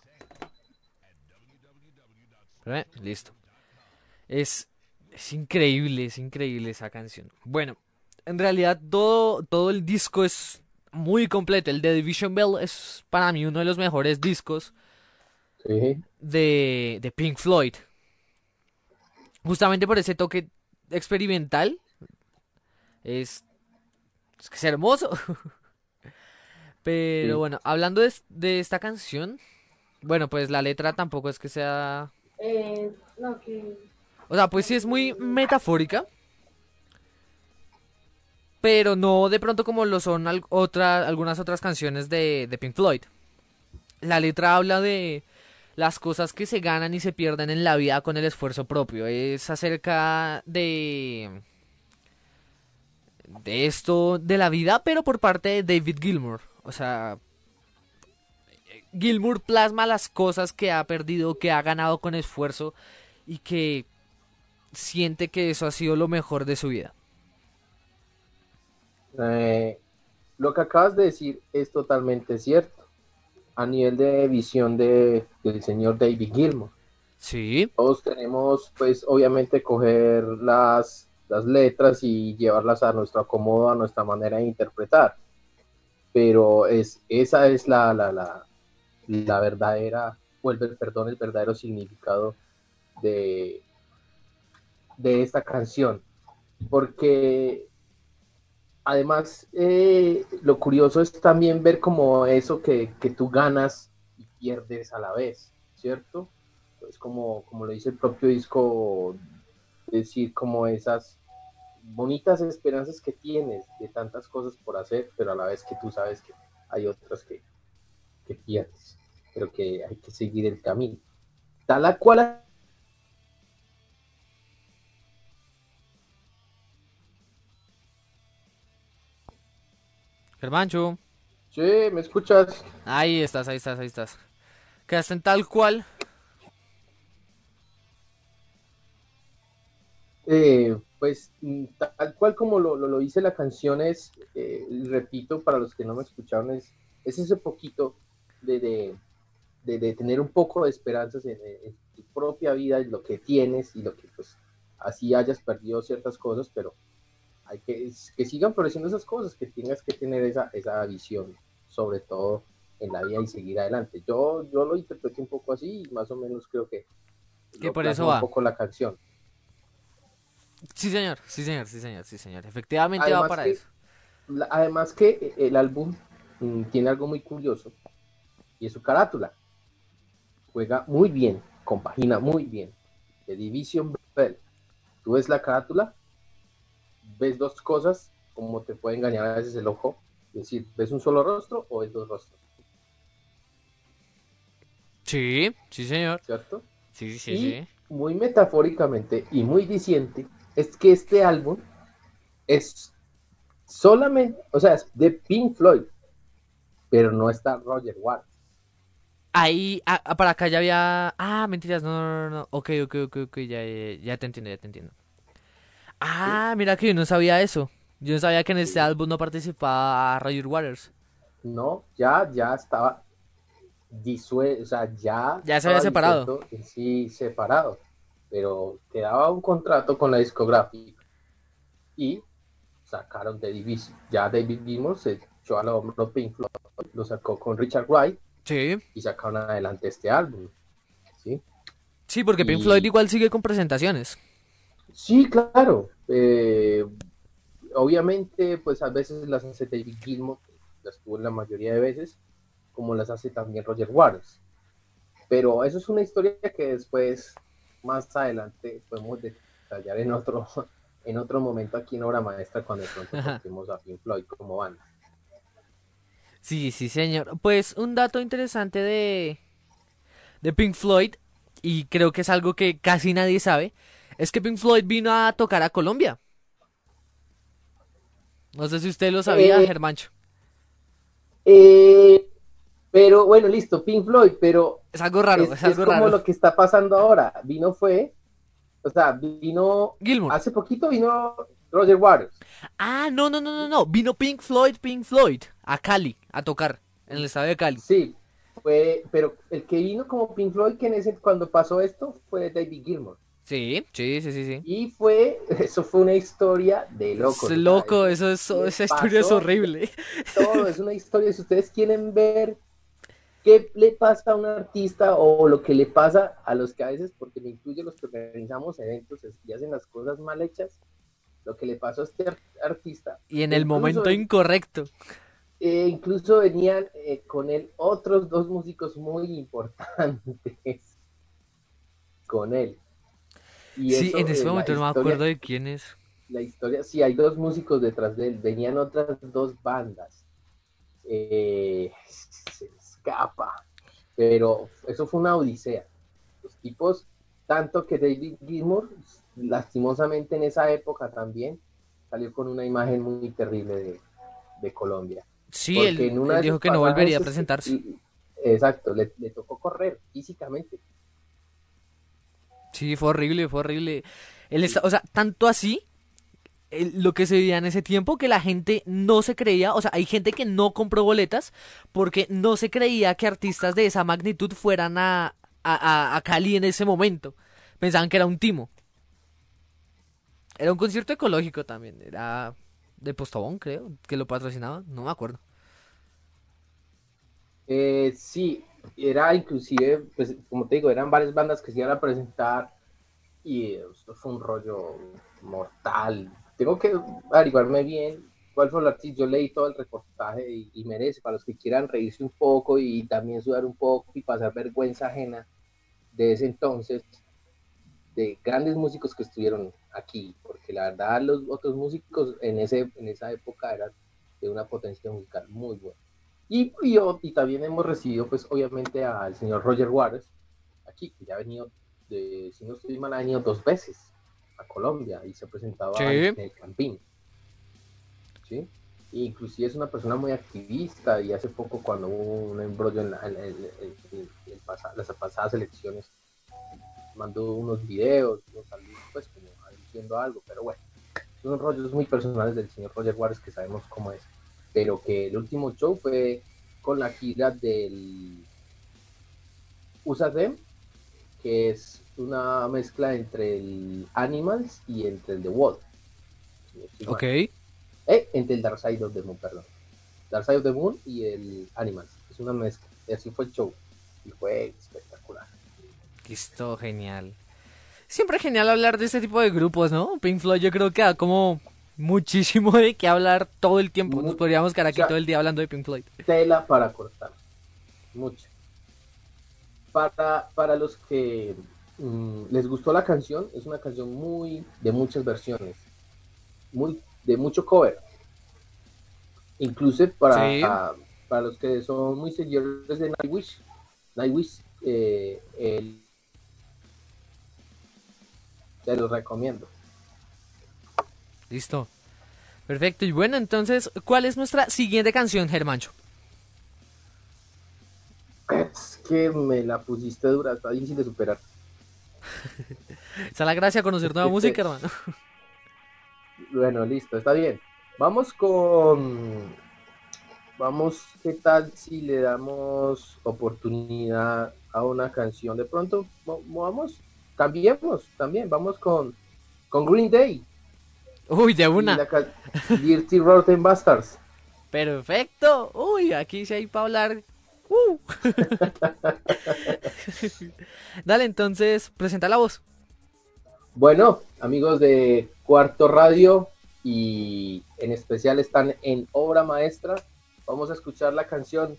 Eh, Listo. Es, es increíble, es increíble esa canción. Bueno, en realidad todo, todo el disco es muy completo. El de Division Bell es para mí uno de los mejores discos Sí, de, de Pink Floyd. Justamente por ese toque experimental. Es, es que es hermoso. Pero Sí. bueno, hablando de, de esta canción, bueno, pues la letra tampoco es que sea Eh, no, que O sea, pues sí es muy metafórica. Pero no de pronto como lo son algunas otras canciones de, de Pink Floyd. La letra habla de las cosas que se ganan y se pierden en la vida con el esfuerzo propio. Es acerca de... De esto, de la vida, pero por parte de David Gilmour. O sea... Gilmour plasma las cosas que ha perdido, que ha ganado con esfuerzo y que siente que eso ha sido lo mejor de su vida. Eh, lo que acabas de decir es totalmente cierto. A nivel de visión de, del señor David Gilmour. Sí, Todos tenemos, pues, obviamente, coger las, las letras y llevarlas a nuestro acomodo, a nuestra manera de interpretar. Pero es, esa es la, la, la, la verdadera, o el, perdón, el verdadero significado de, de esta canción. Porque además, eh, lo curioso es también ver como eso que, que tú ganas y pierdes a la vez, ¿cierto? Es como, como lo dice el propio disco, decir como esas bonitas esperanzas que tienes de tantas cosas por hacer, pero a la vez que tú sabes que hay otras que, que pierdes, pero que hay que seguir el camino. Tal cual Germancho. Sí, ¿me escuchas? Ahí estás, ahí estás, ahí estás. Quedaste en tal cual. Eh, pues mm, tal cual como lo, lo, lo dice la canción es, eh, repito, para los que no me escucharon, es, es ese poquito de, de, de, de tener un poco de esperanzas en, en tu propia vida, en lo que tienes y lo que pues así hayas perdido ciertas cosas, pero hay que, que sigan floreciendo esas cosas, que tengas que tener esa, esa visión, sobre todo en la vida y seguir adelante. Yo, yo lo interpreté un poco así y más o menos creo que, Que por eso va. un poco la canción. Sí, señor, sí, señor, sí, señor, sí, señor. Efectivamente va para que- eso. La- además que el álbum mm, tiene algo muy curioso y es su carátula. Juega muy bien, compagina muy bien. The Division Bell. Tú ves la carátula, ves dos cosas, como te puede engañar a veces el ojo. Es decir, ¿ves un solo rostro o ves dos rostros? Sí, sí, señor. ¿Cierto? Sí, sí, y sí. muy metafóricamente y muy diciente es que este álbum es solamente, o sea, es de Pink Floyd, pero no está Roger Waters. Ahí, ah, ah, para acá ya había. Ah, mentiras, no, no, no, no. Ok, ok, ok, ok, ya, ya, ya te entiendo, ya te entiendo. Ah, mira que yo no sabía eso. Yo no sabía que en este álbum no participaba Roger Waters. No, ya, ya estaba disuelto, o sea, ya. Ya se había separado. Sí, separado. Pero quedaba un contrato con la discográfica y sacaron The Division. Ya David Gilmour se echó al hombro Pink Floyd, lo sacó con Richard Wright Sí. y sacaron adelante este álbum. ¿sí? Sí, porque Pink Y- Floyd igual sigue con presentaciones. Sí, claro. Eh, obviamente, pues a veces las hace David Gilmour, las tuvo la mayoría de veces, como las hace también Roger Waters. Pero eso es una historia que después, más adelante, podemos detallar en otro, en otro momento aquí en Obra Maestra cuando de pronto toquemos a Pink Floyd como banda. Sí, sí, señor. Pues un dato interesante de, de Pink Floyd, y creo que es algo que casi nadie sabe, es que Pink Floyd vino a tocar a Colombia. No sé si usted lo sabía, Eh, Germancho. Eh, pero bueno, listo, Pink Floyd, pero Es algo raro, es, es, es algo como raro. lo que está pasando ahora. Vino fue, o sea, vino, Gilmour. hace poquito vino Roger Waters. Ah, no, no, no, no, no. Vino Pink Floyd, Pink Floyd, a Cali, a tocar, en el estadio de Cali. Sí, fue, pero el que vino como Pink Floyd que en ese, cuando pasó esto fue David Gilmour. Sí, sí, sí, sí, sí. Y fue, eso fue una historia de locos. Es loco, eso es, esa historia es horrible. todo, es una historia. Si ustedes quieren ver qué le pasa a un artista o lo que le pasa a los que a veces, porque me incluye los que organizamos eventos y hacen las cosas mal hechas, lo que le pasó a este ar- artista. Y en el Incluso- momento incorrecto. eh, incluso venían eh, con él otros dos músicos muy importantes con él. Y Sí, eso, en ese eh, momento no me historia- acuerdo de quién es. la historia, sí, hay dos músicos detrás de él, venían otras dos bandas. Eh, se escapa, pero eso fue una odisea. Los tipos, tanto que David Gilmour, lastimosamente en esa época también, salió con una imagen muy terrible de, de Colombia. Sí, Porque él, en una él dijo que no volvería a presentarse. y- Exacto, le, le tocó correr físicamente. Sí, fue horrible, fue horrible. Él está, o sea, tanto así, lo que se veía en ese tiempo, que la gente no se creía, o sea, hay gente que no compró boletas porque no se creía que artistas de esa magnitud fueran a, a, a- a Cali en ese momento. Pensaban que era un timo. Era un concierto ecológico también, era de Postobón, creo, que lo patrocinaba, no me acuerdo. Eh, sí, era inclusive, pues como te digo, eran varias bandas que se iban a presentar y esto fue un rollo mortal. Tengo que averiguarme bien cuál fue el artista. Yo leí todo el reportaje y, merece para los que quieran reírse un poco y también sudar un poco y pasar vergüenza ajena de ese entonces, de grandes músicos que estuvieron aquí, porque la verdad los otros músicos en, ese, en esa época eran de una potencia musical muy buena. Y, y, y también hemos recibido, pues, obviamente, al señor Roger Waters, aquí, que ya ha venido, de, si no estoy mal, ha venido dos veces a Colombia y se presentaba Sí. en el Campín. ¿Sí? E inclusive es una persona muy activista y hace poco cuando hubo un embrollo en, la- en- en- en- en- en pasa- las pasadas elecciones, mandó unos videos, unos saludos, pues, como diciendo algo, pero bueno, son rollos muy personales del señor Roger Waters que sabemos cómo es pero que el último show fue con la gira del USA Them, que es una mezcla entre el Animals y entre el The Wall. Ok. Eh, entre el Dark Side of the Moon, perdón. Dark Side of the Moon y el Animals. Es una mezcla. Y así fue el show. Y fue espectacular. Listo, genial. Siempre es genial hablar de este tipo de grupos, ¿no? Pink Floyd yo creo que da como muchísimo de qué hablar todo el tiempo. Nos podríamos quedar aquí o sea- todo el día hablando de Pink Floyd. tela para cortar. Mucho. Para, para los que mm, les gustó la canción, es una canción muy de muchas versiones, muy de mucho cover. Incluso para, Sí. a- para los que son muy seguidores de Nightwish, Nightwish, eh, el- se los recomiendo. Listo. Perfecto. Y bueno, entonces, ¿cuál es nuestra siguiente canción, Germancho? Es que me la pusiste dura, está difícil de superar. Esa es la gracia, conocer nueva música, hermano. Bueno, listo, está bien. Vamos con. Vamos, ¿qué tal si le damos oportunidad a una canción? De pronto, mo- vamos, cambiemos también. Vamos con, con Green Day. Uy, de una. Dirty Rotten Bastards. Perfecto. Uy, aquí sí hay para hablar. Uh. Dale, entonces, presenta la voz. Bueno, amigos de Cuarto Radio y en especial están en Obra Maestra, vamos a escuchar la canción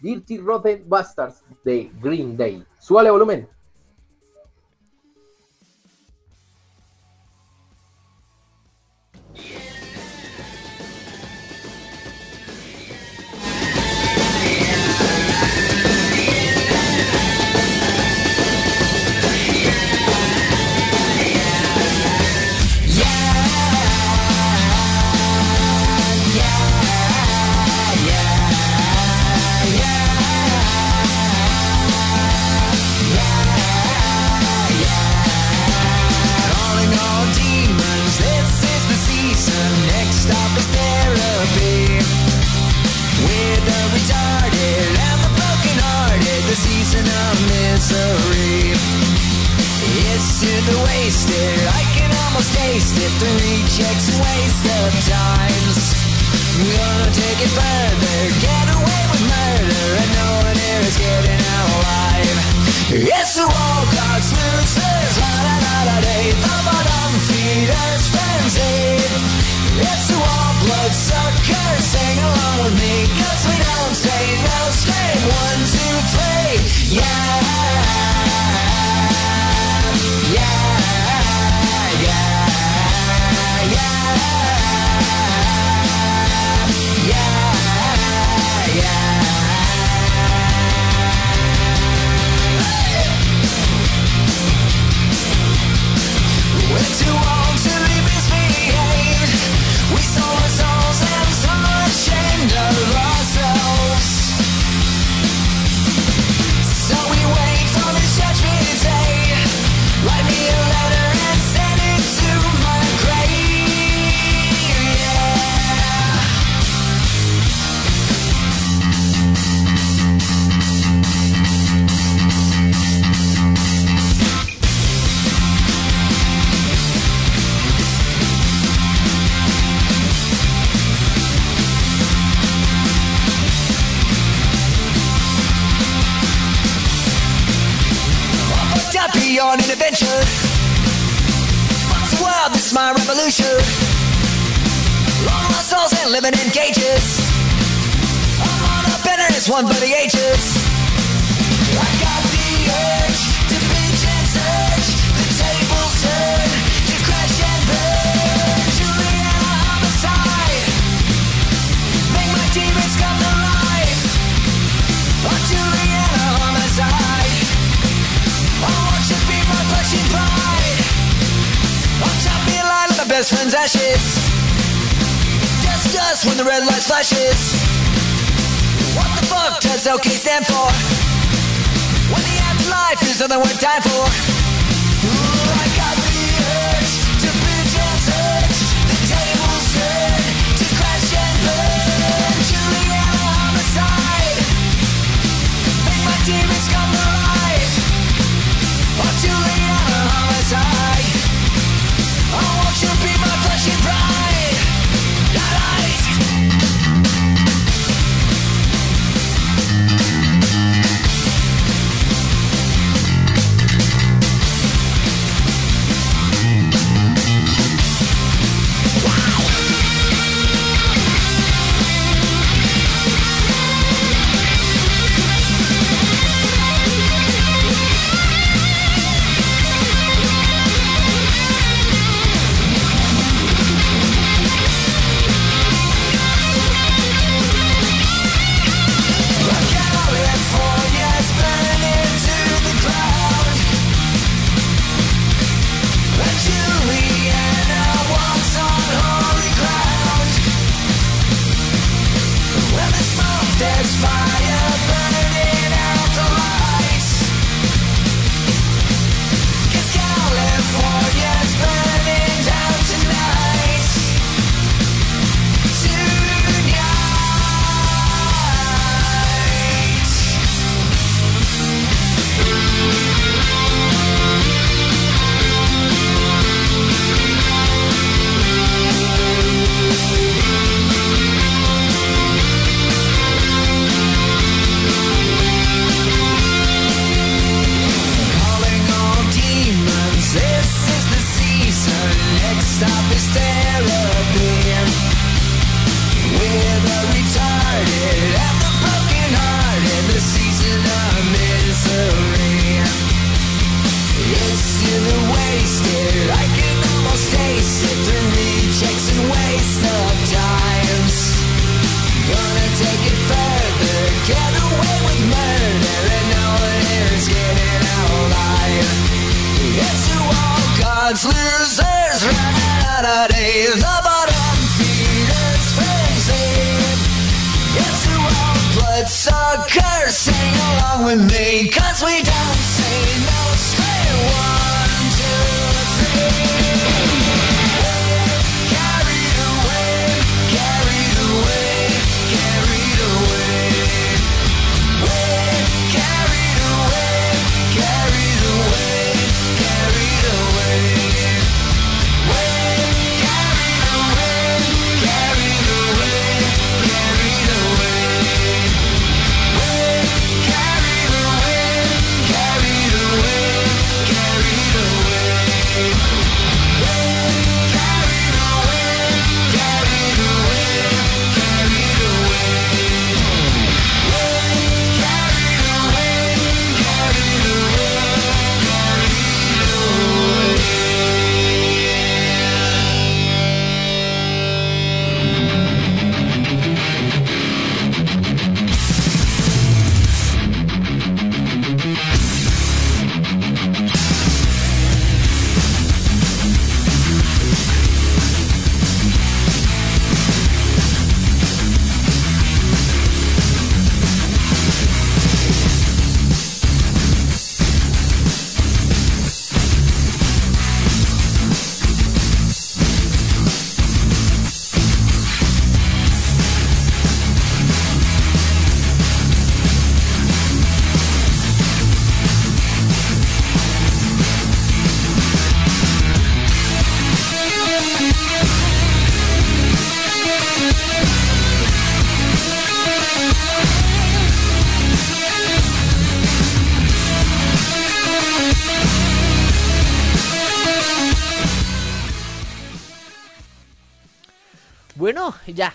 Dirty Rotten Bastards de Green Day. Súbale volumen. nothing to waste. I can almost taste it. The rejects waste of times. Gonna take it further. Get away with murder. And no one here is getting out alive. It's the wall clock snoozers. La la la la day. Puppet on feeders. Frenzy. It's the wall blood suckers. Sing along with me. Cause we don't say no. Scream one, two, three. Yeah. Yeah. does OK stand for? When the end life is all that we're dying for.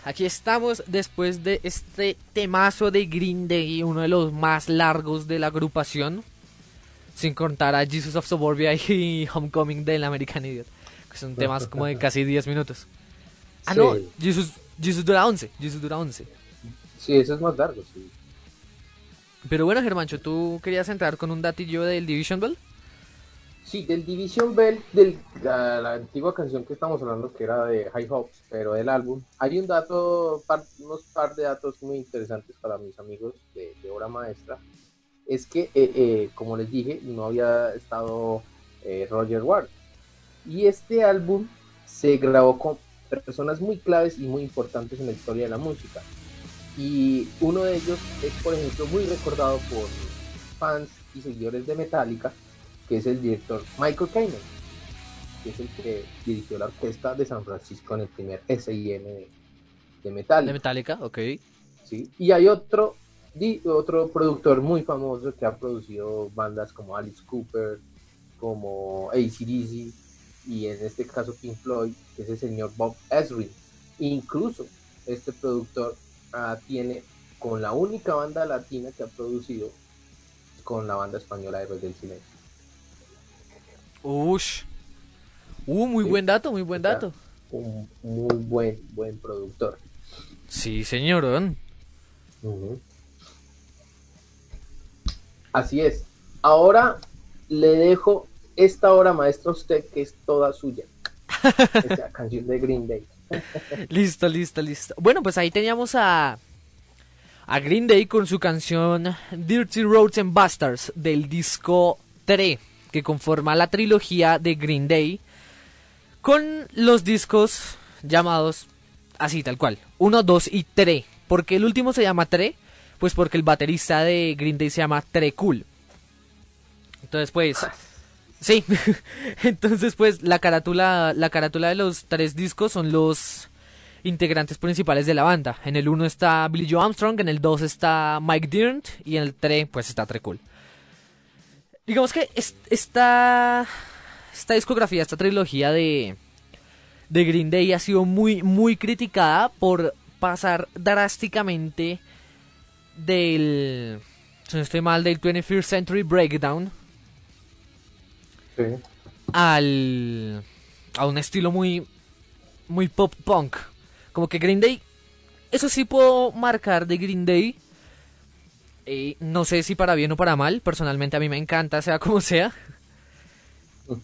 Aquí estamos después de este temazo de Green Day, uno de los más largos de la agrupación. Sin contar a Jesus of Suburbia y Homecoming del American Idiot. Que son temas como de casi 10 minutos. Ah, no. Jesus, Jesus dura 11. Jesus dura 11. Sí, eso es más largo, sí. Pero bueno, Germancho, ¿tú querías entrar con un datillo del Division Bell? Sí, del Division Bell, de la, la antigua canción que estamos hablando, que era de High Hopes, pero del álbum, hay un dato, par- unos par de datos muy interesantes para mis amigos de, de obra maestra. Es que, eh, eh, como les dije, no había estado eh, Roger Ward. Y este álbum se grabó con personas muy claves y muy importantes en la historia de la música. Y uno de ellos es, por ejemplo, muy recordado por fans y seguidores de Metallica, que es el director Michael Kamen, que es el que dirigió la orquesta de San Francisco en el primer SIM de, de Metallica. De Metallica, ok. ¿sí? Y hay otro, di- otro productor muy famoso que ha producido bandas como Alice Cooper, como ACDC y en este caso Pink Floyd, que es el señor Bob Ezrin. Incluso este productor ah, tiene con la única banda latina que ha producido con la banda española Héroes del Silencio. Ush. Uh, muy Sí. buen dato, muy buen dato. Un muy buen, buen productor. Sí, señorón. Ujú. Así es. Ahora le dejo esta obra maestra a usted que es toda suya. Esta canción de Green Day. Listo, listo, listo. Bueno, pues ahí teníamos a, a Green Day con su canción Dirty Roads and Bastards del disco 3, que conforma la trilogía de Green Day, con los discos llamados así, tal cual, 1, 2 y 3. ¿Por qué el último se llama 3? Pues porque el baterista de Green Day se llama Tre Cool. Entonces, pues... Sí, entonces pues la carátula, la carátula de los tres discos son los integrantes principales de la banda. En el 1 está Billy Joe Armstrong, en el 2 está Mike Dirnt y en el 3 pues está Tre Cool. Digamos que es- esta, esta discografía, esta trilogía de, de Green Day ha sido muy, muy criticada por pasar drásticamente del, si no estoy mal, del 21st Century Breakdown Sí. al a un estilo muy muy pop punk como que Green Day eso sí puedo marcar de Green Day Eh, no sé si para bien o para mal personalmente a mí me encanta sea como sea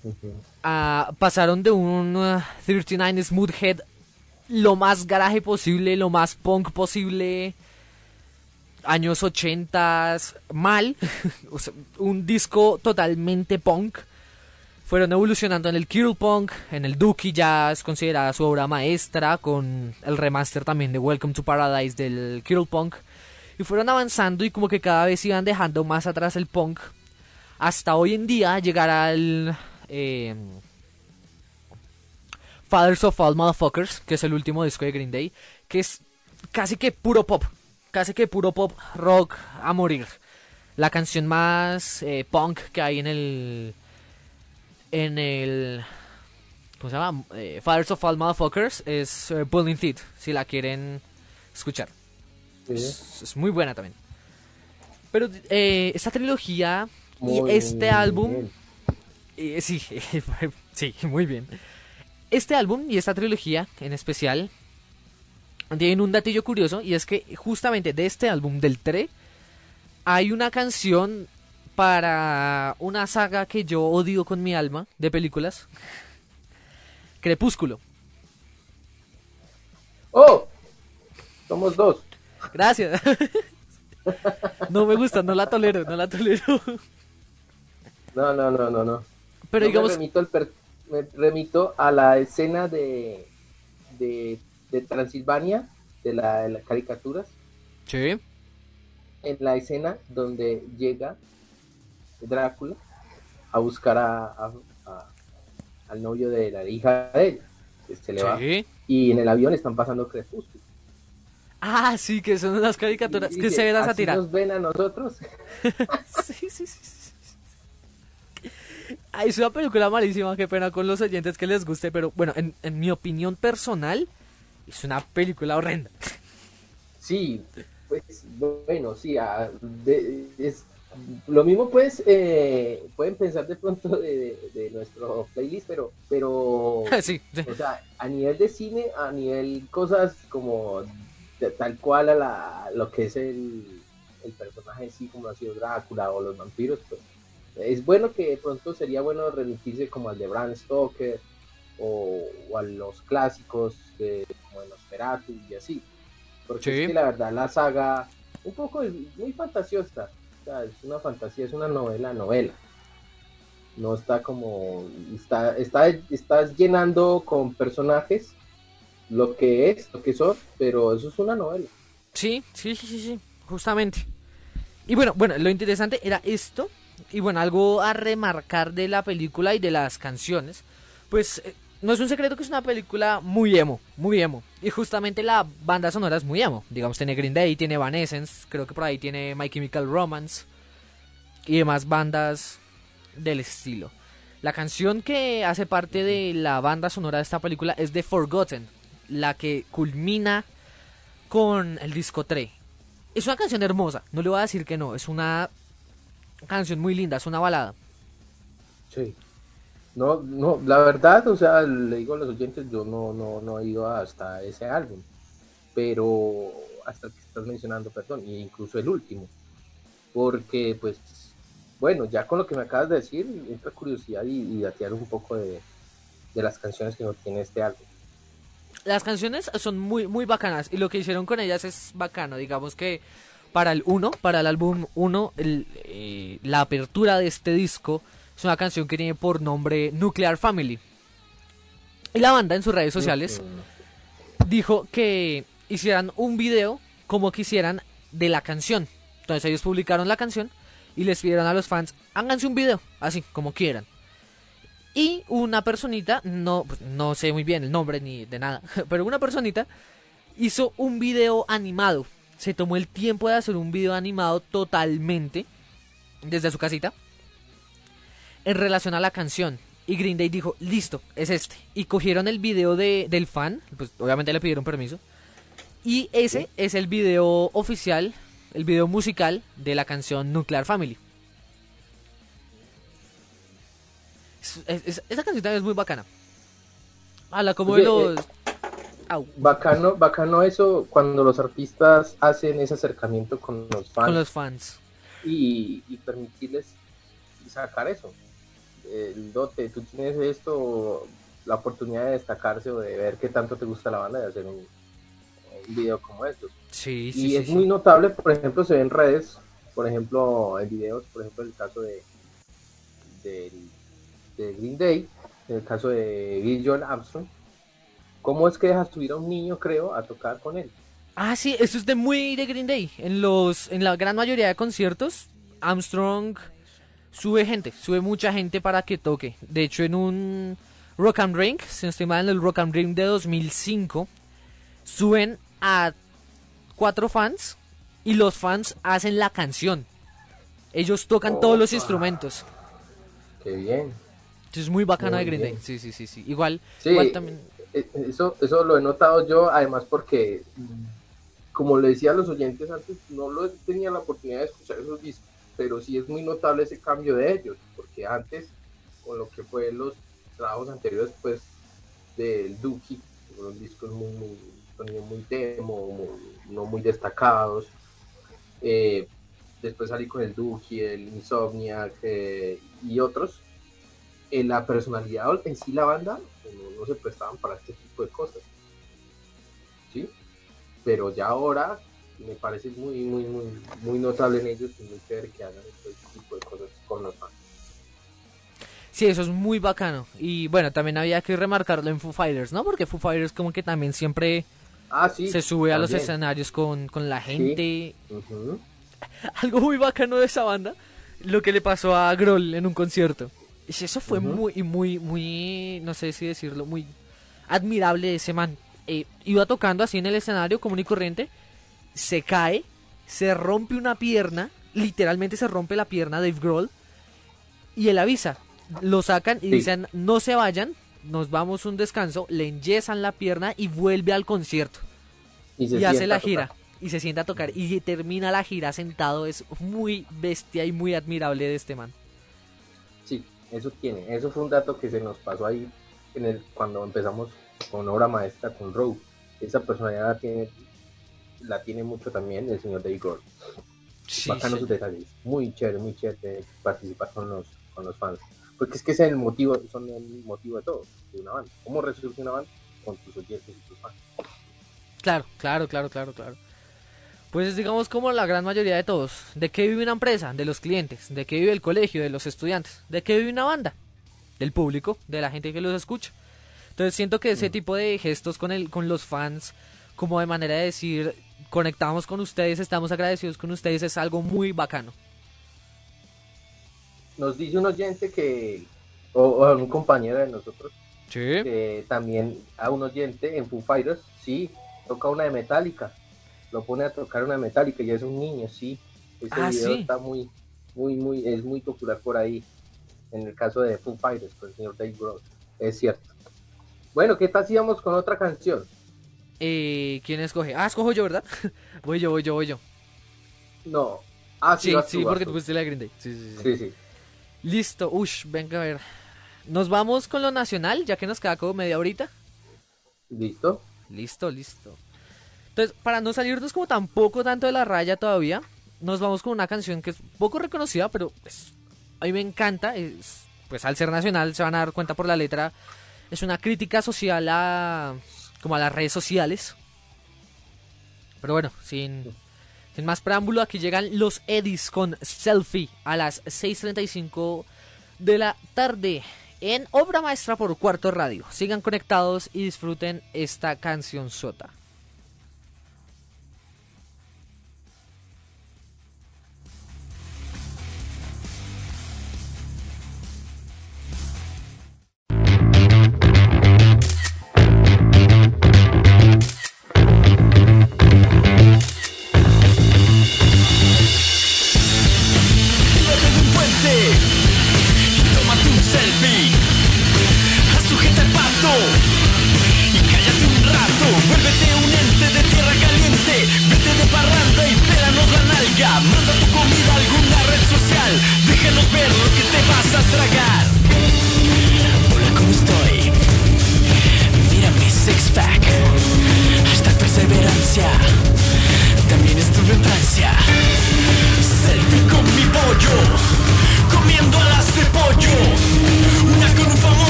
Ah, pasaron de un uh, 39 Smoothhead lo más garaje posible lo más punk posible años 80 mal, o sea, un disco totalmente punk. Fueron evolucionando en el Kirl Punk, en el Dookie ya es considerada su obra maestra, con el remaster también de Welcome to Paradise del Kirl Punk. Y fueron avanzando y como que cada vez iban dejando más atrás el punk. Hasta hoy en día llegar al... eh, Fathers of All Motherfuckers, que es el último disco de Green Day, que es casi que puro pop, casi que puro pop rock a morir. La canción más eh, punk que hay en el en el ¿cómo se llama? Eh, Fathers of All Motherfuckers es eh, Pulling Teeth, si la quieren escuchar. Sí. Es, es muy buena también. Pero eh, esta trilogía Muy y este álbum eh, sí, sí, muy bien. Este álbum y esta trilogía en especial tienen un datillo curioso y es que justamente de este álbum del 3 hay una canción para una saga que yo odio con mi alma de películas. Crepúsculo. ¡Oh! Somos dos. Gracias. No me gusta, no la tolero, no la tolero. No, no, no, no, no. Pero Yo digamos, Me remito, al per- me remito a la escena de, de, de Transilvania, de, la, de las caricaturas, sí, en la escena donde llega Drácula a buscar a, a- a- al novio de la hija de ella. va. sí. Y en el avión están pasando crepúsculo. Ah, sí, que son unas caricaturas que se ven "¿Así sátira. nos ven a nosotros? Sí, sí, sí. Ay, es una película malísima, qué pena con los oyentes que les guste, pero bueno, en, en mi opinión personal, es una película horrenda. Sí, pues bueno, sí, ah, de- es, lo mismo pues eh, pueden pensar de pronto de, de- de nuestro playlist, pero, pero, sí, sí. o sea, a nivel de cine, a nivel cosas como tal cual a la, lo que es el, el personaje en sí, como ha sido Drácula o los vampiros, pues es bueno que de pronto sería bueno remitirse como al de Bram Stoker o, o a los clásicos de, como de Nosferatu y así. Porque Sí. es que la verdad la saga un poco es muy fantasiosa. O sea, es una fantasía, es una novela, novela. No está como. Está, está, estás llenando con personajes lo que es, lo que son, pero eso es una novela. Sí, sí, sí, sí, sí, justamente. Y bueno, bueno, lo interesante era esto. Y bueno, algo a remarcar de la película y de las canciones. Pues eh, no es un secreto que es una película muy emo, muy emo. Y justamente la banda sonora es muy emo. Digamos, tiene Green Day, tiene Evanescence, creo que por ahí tiene My Chemical Romance. Y demás bandas del estilo. La canción que hace parte de la banda sonora de esta película es The Forgotten, la que culmina con el disco 3. Es una canción hermosa, no le voy a decir que no, es una canción muy linda, es una balada. Sí. No, no, la verdad, o sea, le digo a los oyentes, yo no, no, no he ido hasta ese álbum, pero hasta que estás mencionando, perdón, e incluso el último, porque pues, bueno, ya con lo que me acabas de decir, entra curiosidad y, y datear un poco de, de las canciones que no tiene este álbum. Las canciones son muy, muy bacanas y lo que hicieron con ellas es bacano. Digamos que para el 1, para el álbum 1, el, eh, la apertura de este disco es una canción que tiene por nombre Nuclear Family. Y la banda en sus redes sociales dijo que hicieran un video como quisieran de la canción. Entonces ellos publicaron la canción y les pidieron a los fans, háganse un video, así, como quieran. Y una personita, no, pues, no sé muy bien el nombre ni de nada, pero una personita hizo un video animado. Se tomó el tiempo de hacer un video animado totalmente desde su casita en relación a la canción. Y Green Day dijo, listo, es este. Y cogieron el video de, del fan, pues obviamente le pidieron permiso. Y ese es el video oficial, el video musical de la canción Nuclear Family. Es- es- es- esa canción también es muy bacana. Habla como de los... Au, Bacano, bacano eso cuando los artistas hacen ese acercamiento con los fans. con los fans. y, y permitirles sacar eso. El dote, tú tienes esto, la oportunidad de destacarse o de ver qué tanto te gusta la banda y hacer un, un video como estos. Sí, Y sí, sí, es muy notable, por ejemplo, se ve en redes, por ejemplo, en videos, por ejemplo, el caso de, del- de Green Day, en el caso de Bill John Armstrong, cómo es que deja subir a un niño, creo, a tocar con él. Ah, sí, eso es de muy de Green Day. En los, en la gran mayoría de conciertos, Armstrong sube gente, sube mucha gente para que toque. De hecho, en un Rock and Ring, estoy mal, en el Rock and Ring de 2005, suben a cuatro fans y los fans hacen la canción. Ellos tocan todos los instrumentos. Qué bien. Es muy bacano Muy de Green bien. Day. Sí, sí, sí, sí. Igual, Sí, igual también. eh, eso, eso lo he notado yo, además porque, como le decía a los oyentes antes, no lo tenía la oportunidad de escuchar esos discos, pero sí es muy notable ese cambio de ellos, porque antes, con lo que fue los trabajos anteriores, pues, del Dookie, fueron discos muy, muy, muy demo, muy- no muy destacados, eh, después salí con el Dookie, el Insomniac eh, y otros, en la personalidad en sí la banda no, no se prestaban para este tipo de cosas. ¿Sí? Pero ya ahora me parece muy, muy, muy, muy notable en ellos y muy chévere que hagan este tipo de cosas con los fans. Sí, eso es muy bacano. Y bueno, también había que remarcarlo en Foo Fighters, ¿no? Porque Foo Fighters como que también siempre Ah, sí. se sube a los escenarios con, con la gente. Algo muy bacano de esa banda, lo que le pasó a Grohl en un concierto. Y Eso fue muy, muy, muy, no sé si decirlo, muy admirable de ese man. Eh, iba tocando así en el escenario común y corriente, se cae, se rompe una pierna, literalmente se rompe la pierna Dave Grohl, y él avisa. Lo sacan y Sí. dicen, no se vayan, nos vamos un descanso, le enyesan la pierna y vuelve al concierto Y, y hace la gira y se sienta a tocar y termina la gira sentado es muy bestia y muy admirable de este man eso tiene. Eso fue un dato que se nos pasó ahí en el, cuando empezamos con obra maestra con Rogue. Esa personalidad la tiene, la tiene mucho también el señor Dave Grohl. sí, sus detalles. Muy chévere, muy chévere participar con los, con los fans. Porque es que ese es el motivo, son el motivo de todo, de una banda. ¿Cómo resurge una banda? Con tus oyentes y tus fans. claro claro claro claro claro pues es, digamos como la gran mayoría de todos. De qué vive una empresa de los clientes. De qué vive el colegio de los estudiantes. De qué vive una banda del público de la gente que los escucha. Entonces siento que ese tipo de gestos con el con los fans como de manera de decir conectamos con ustedes estamos agradecidos con ustedes es algo muy bacano. Nos dice un oyente que, o, o un compañero de nosotros, sí. que también a un oyente en Foo Fighters, sí, toca una de Metallica. Lo pone a tocar una de Metallica y es un niño, sí. Ese Ah, video sí. está muy, muy, muy, es muy popular por ahí. En el caso de Foo Fighters, con el señor Dave Grohl. Es cierto. Bueno, ¿qué tal si vamos con otra canción? Eh, ¿Quién escoge? Ah, escojo yo, ¿verdad? voy yo, voy yo, voy yo. No. Ah, sí, Sí, sí, tú, porque tú. pusiste la Green Day. Sí, sí, sí. Sí, sí. Listo, ush, venga a ver. Nos vamos con lo nacional, ya que nos queda como media horita. ¿Listo? Listo, listo. Entonces, para no salirnos como tampoco tanto de la raya todavía, nos vamos con una canción que es poco reconocida, pero pues, a mí me encanta. Es, pues al ser nacional, se van a dar cuenta por la letra, es una crítica social a como a las redes sociales. Pero bueno, sin, sin más preámbulo, aquí llegan los Eddies con Selfie a las 6.35 de la tarde en Obra Maestra por Cuarto Radio. Sigan conectados y disfruten esta canción sota.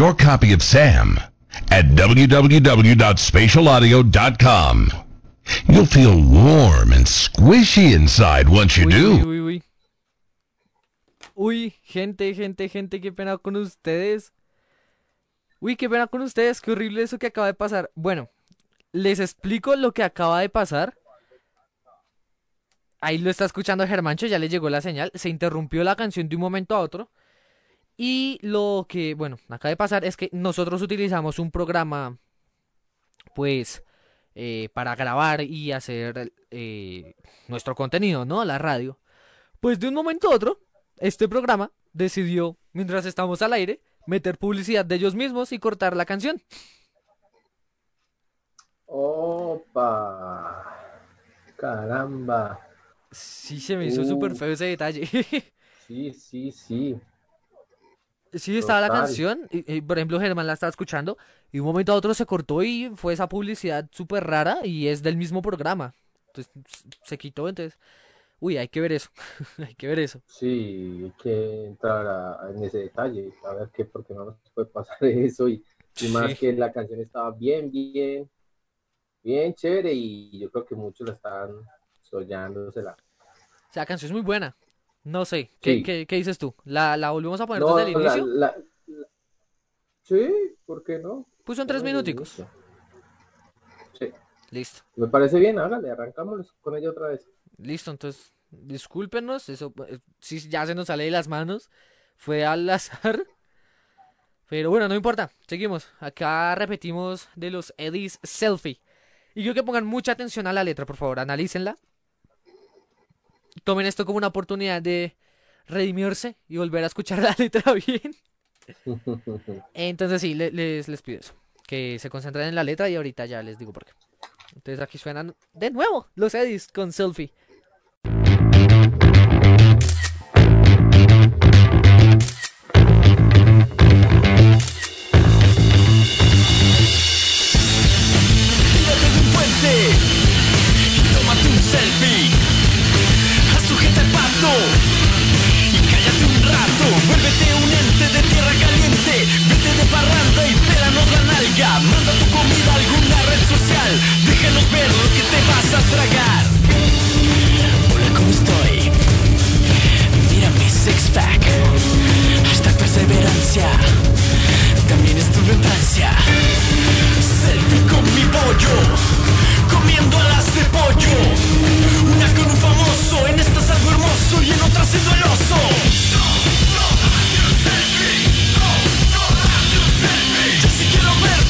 Your copy of Sam at www.spatialaudio.com. You'll feel warm and squishy inside once you Uy, do. uy, uy, gente, gente, gente, qué pena con ustedes. Uy, qué pena con ustedes, qué horrible eso que acaba de pasar. Bueno, les explico lo que acaba de pasar. Ahí lo está escuchando Germancho, ya le llegó la señal. Se interrumpió la canción de un momento a otro. Y lo que, bueno, acaba de pasar es que nosotros utilizamos un programa, pues, eh, para grabar y hacer eh, nuestro contenido, ¿no? La radio. Pues de un momento a otro, este programa decidió, mientras estamos al aire, meter publicidad de ellos mismos y cortar la canción. Opa. Caramba. Sí, se me hizo Uh. súper feo ese detalle. Sí, sí, sí. Sí, estaba la Total. canción, y, y, por ejemplo Germán la estaba escuchando, y un momento a otro se cortó y fue esa publicidad súper rara y es del mismo programa. Entonces se quitó, entonces, uy, hay que ver eso, hay que ver eso. Sí, hay que entrar a- en ese detalle, a ver qué, porque no nos puede pasar eso y, y más Sí. que la canción estaba bien, bien, bien chévere y yo creo que muchos la estaban soñándosela. O sea, la canción es muy buena. No sé, ¿qué, Sí. qué, qué dices tú? ¿La, la volvemos a poner No, desde el inicio? la- la- sí, ¿por qué no? Pues son tres minuticos. Sí, Listo, me parece bien, hágale, arrancamos con ella otra vez. listo, entonces, discúlpenos, eso eh, sí ya se nos sale de las manos, fue al azar. Pero bueno, no importa, seguimos. Acá repetimos de los Eddies Selfie. Y quiero que pongan mucha atención a la letra, por favor, analícenla. Tomen esto como una oportunidad de redimirse y volver a escuchar la letra bien. Entonces sí, le- les, les pido eso. Que se concentren en la letra y ahorita ya les digo por qué. Entonces aquí suenan de nuevo los Eddies con Selfie. También estuve en Francia. Selfie con mi pollo, comiendo alas de pollo. Una con un famoso, en esta es hermoso y en otra siendo el oso. Yo sí quiero ver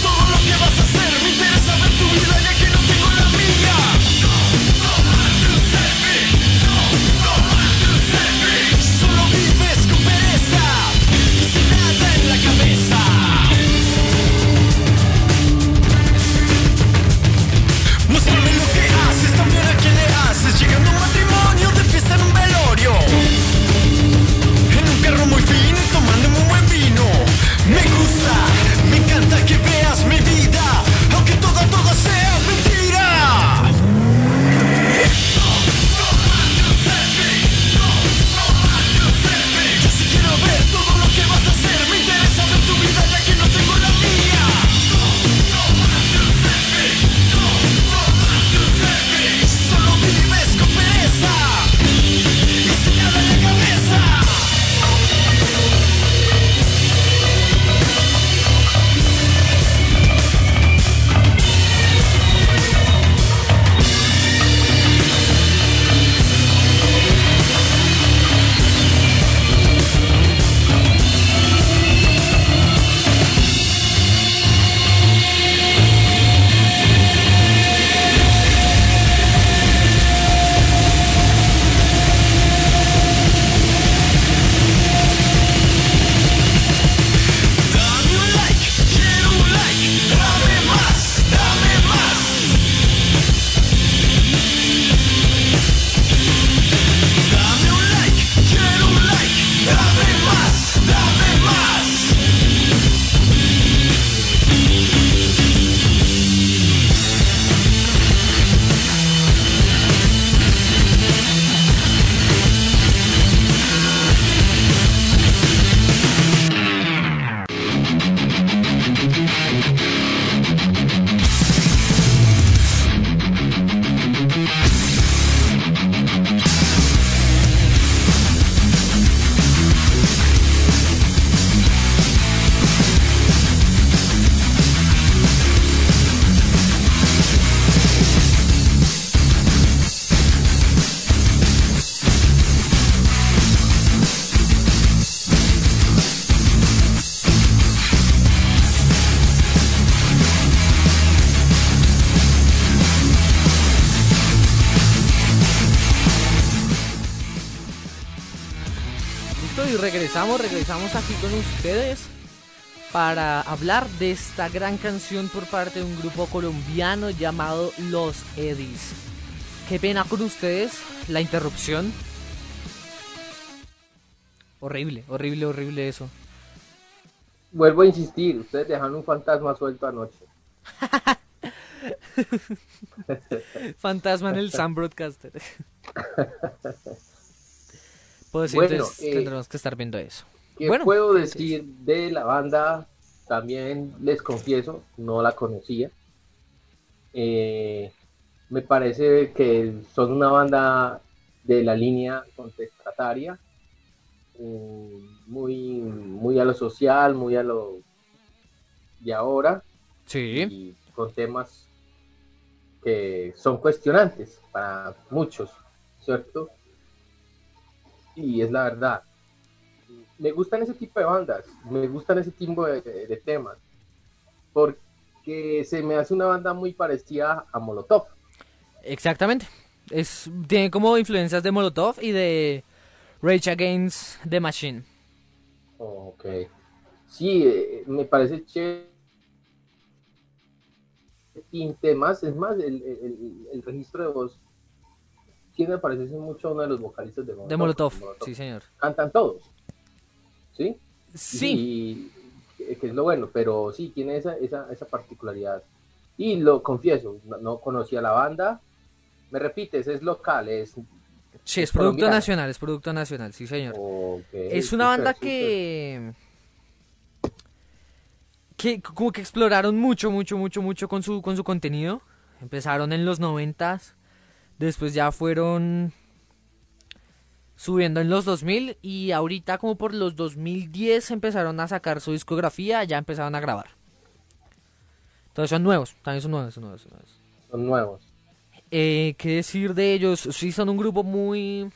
y regresamos, regresamos aquí con ustedes para hablar de esta gran canción por parte de un grupo colombiano llamado Los Edis. Qué pena con ustedes la interrupción. Horrible, horrible, horrible eso. Vuelvo a insistir, ustedes dejaron un fantasma suelto anoche. Fantasma en el Sam Broadcaster. Pues Bueno, entonces eh, tendremos que estar viendo eso. ¿Qué Bueno, puedo decir de la banda? También les confieso, no la conocía. Eh, me parece que son una banda de la línea contestataria, mm, muy, muy a lo social, muy a lo de ahora, Sí, y con temas que son cuestionantes para muchos, ¿cierto? Y es la verdad. Me gustan ese tipo de bandas, me gustan ese tipo de, de temas, porque se me hace una banda muy parecida a Molotov. exactamente. Es, tiene como influencias de Molotov y de Rage Against the Machine. Ok. Sí, eh, me parece chévere. Y temas, es más, el- el- el registro de voz tiene me parece mucho a uno de los vocalistas de Molotov. De Molotov, Molotov. sí señor. Cantan todos, ¿sí? Sí, Y, que que es lo bueno, pero sí, tiene esa, esa, esa particularidad. Y lo confieso, no, no conocía la banda. Me repites, es local, es... sí, es producto nacional, es producto nacional, sí señor. Es una banda que que como que exploraron mucho, mucho, mucho, mucho con su con su contenido. Empezaron en los noventas, después ya fueron subiendo en los 2000 y ahorita como por los 2010 empezaron a sacar su discografía, ya empezaron a grabar. Entonces son nuevos, también son nuevos, son nuevos, son nuevos. Son nuevos. Eh, ¿Qué decir de ellos? Sí, son un grupo muy...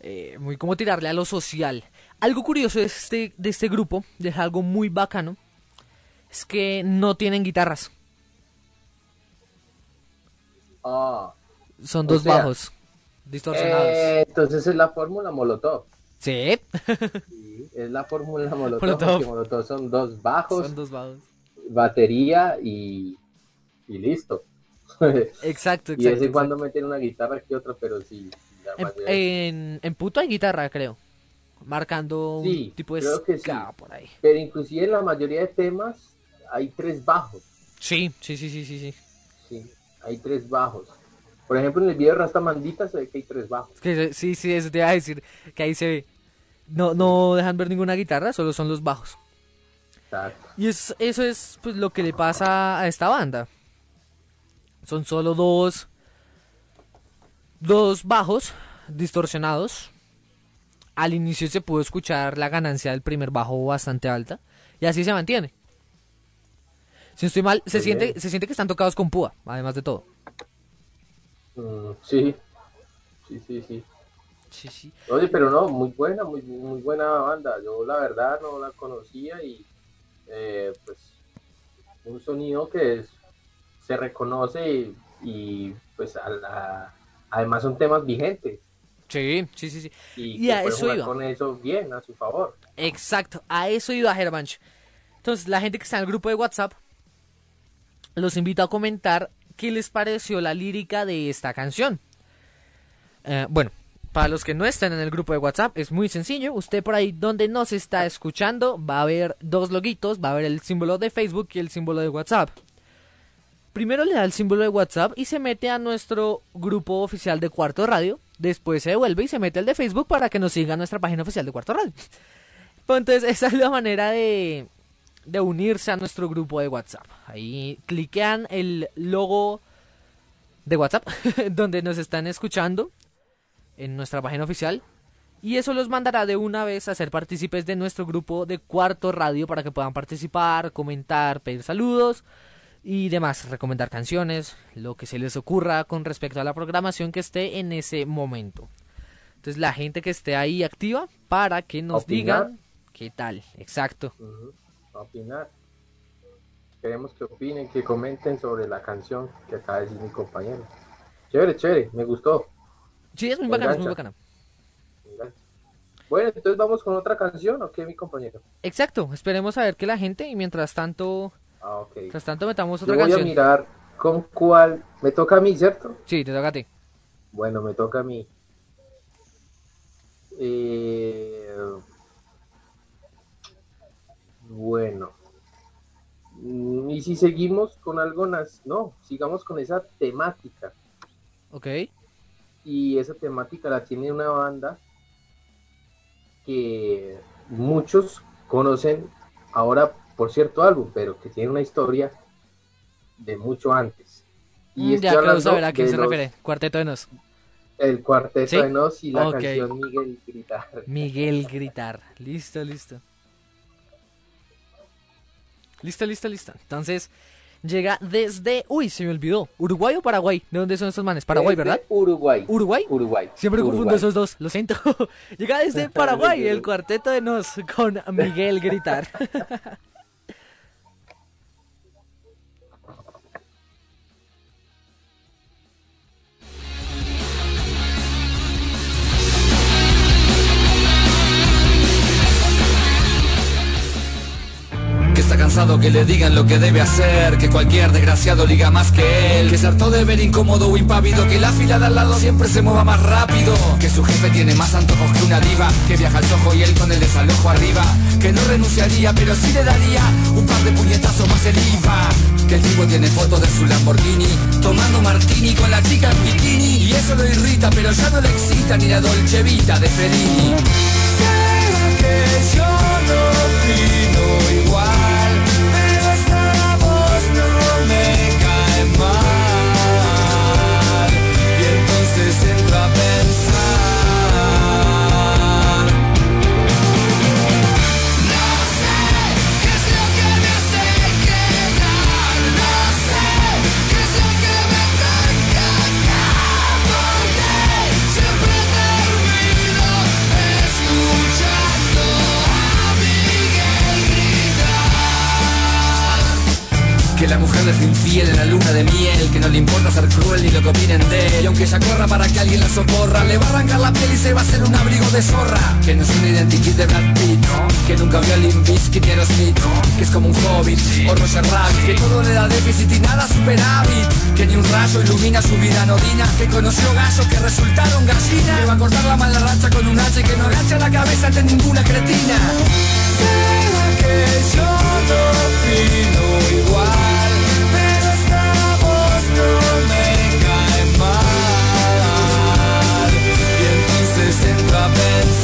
eh, muy como tirarle a lo social. Algo curioso de este, de este grupo, de algo muy bacano, es que no tienen guitarras. Ah, Son dos sea, bajos distorsionados. eh, entonces es la fórmula Molotov. Sí, Sí, es la fórmula Molotov, Molotov. porque Molotov son dos bajos, son dos bajos. batería y, y listo. Exacto, exacto. y de cuando meten una guitarra que otra, pero sí. En, en, en puto hay guitarra, creo. Marcando Sí, un tipo de creo que sí. por ahí. Pero inclusive en la mayoría de temas hay tres bajos. Sí, sí, sí, sí, sí, sí. Hay tres bajos. Por ejemplo, en el video de Rasta Mandita se ve que hay tres bajos. Es que sí, sí, eso te iba a decir. Que ahí se ve. No, no dejan ver ninguna guitarra, solo son los bajos. Exacto. Y es, eso es pues, lo que le pasa a esta banda. Son solo dos. Dos bajos distorsionados. Al inicio se pudo escuchar la ganancia del primer bajo bastante alta. Y así se mantiene. Si no estoy mal, se siente, se siente que están tocados con púa, además de todo. Mm, sí, sí, sí, sí. Sí, sí. Oye, pero no, muy buena, muy, muy buena banda. Yo la verdad no la conocía y eh, pues un sonido que es- se reconoce y, y, pues a la- además son temas vigentes Sí, sí, sí, sí. y, Y a eso iba. con eso bien a su favor. Exacto, a eso iba Herbanch. Entonces, la gente que está en el grupo de WhatsApp, los invito a comentar qué les pareció la lírica de esta canción. Eh, bueno, para los que no están en el grupo de WhatsApp, es muy sencillo. Usted por ahí donde nos está escuchando va a ver dos loguitos, va a ver el símbolo de Facebook y el símbolo de WhatsApp. Primero le da el símbolo de WhatsApp y se mete a nuestro grupo oficial de Cuarto Radio. Después se devuelve y se mete al de Facebook para que nos siga nuestra página oficial de Cuarto Radio. Entonces esa es la manera de, de unirse a nuestro grupo de WhatsApp. Ahí cliquean el logo de WhatsApp donde nos están escuchando en nuestra página oficial. Y eso los mandará de una vez a ser partícipes de nuestro grupo de Cuarto Radio para que puedan participar, comentar, pedir saludos y demás, recomendar canciones, lo que se les ocurra con respecto a la programación que esté en ese momento. Entonces la gente que esté ahí activa para que nos Opinar. digan qué tal, exacto. A opinar. Queremos que opinen, que comenten sobre la canción que acaba de decir mi compañero. Chévere, chévere, me gustó. Sí, es muy bacana, es muy bacana. Bueno, entonces vamos con otra canción, ¿o qué, mi compañero? Exacto, esperemos a ver que la gente y mientras tanto, Ah, mientras tanto metamos Yo otra voy a canción. mirar con cuál... Me toca a mí, ¿cierto? Sí, te toca a ti. Bueno, me toca a mí. Eh, Bueno. Mm, Y si seguimos con algo, no, sigamos con esa temática. Ok. Y esa temática la tiene una banda que muchos conocen ahora por cierto álbum, pero que tiene una historia de mucho antes. Mm, estoy ya hablando saber a quién se los- refiere. Cuarteto de Nos. El cuarteto ¿Sí? de Nos y la Ok. canción Miguel Gritar. Miguel Gritar. Listo, listo. Listo, listo, listo. Entonces, llega desde. Uy, se me olvidó. ¿Uruguay o Paraguay? ¿De dónde son estos manes? Paraguay, Es de ¿verdad? Uruguay. ¿Uruguay? Uruguay. Siempre confundo Uruguay. esos dos, lo siento. Llega desde Paraguay el cuarteto de Nos con Miguel Gritar. está cansado que le digan lo que debe hacer Que cualquier desgraciado liga más que él Que se hartó de ver incómodo o impávido Que la fila de al lado siempre se mueva más rápido Que su jefe tiene más antojos que una diva Que viaja al sojo y él con el desalojo arriba Que no renunciaría pero sí le daría Un par de puñetazos más el IVA Que el tipo tiene fotos de su Lamborghini Tomando martini con la chica en bikini Y eso lo irrita pero ya no le excita Ni la Dolce Vita de Fellini. Que yo no igual, Le va a arrancar la piel y se va a hacer un abrigo de zorra. Que no es un identikit de Brad Pitt Que nunca vio a Limp Bizkit ni a Smith Que es como un hobbit o Roger Rabbit. Que todo le da déficit y nada superávit. Que ni un rayo ilumina su vida anodina Que conoció gallos que resultaron gallinas. Que va a cortar la mala racha con un hacha y Que no agacha la cabeza ante ninguna cretina. ¿Será que yo no opino igual? Entonces entro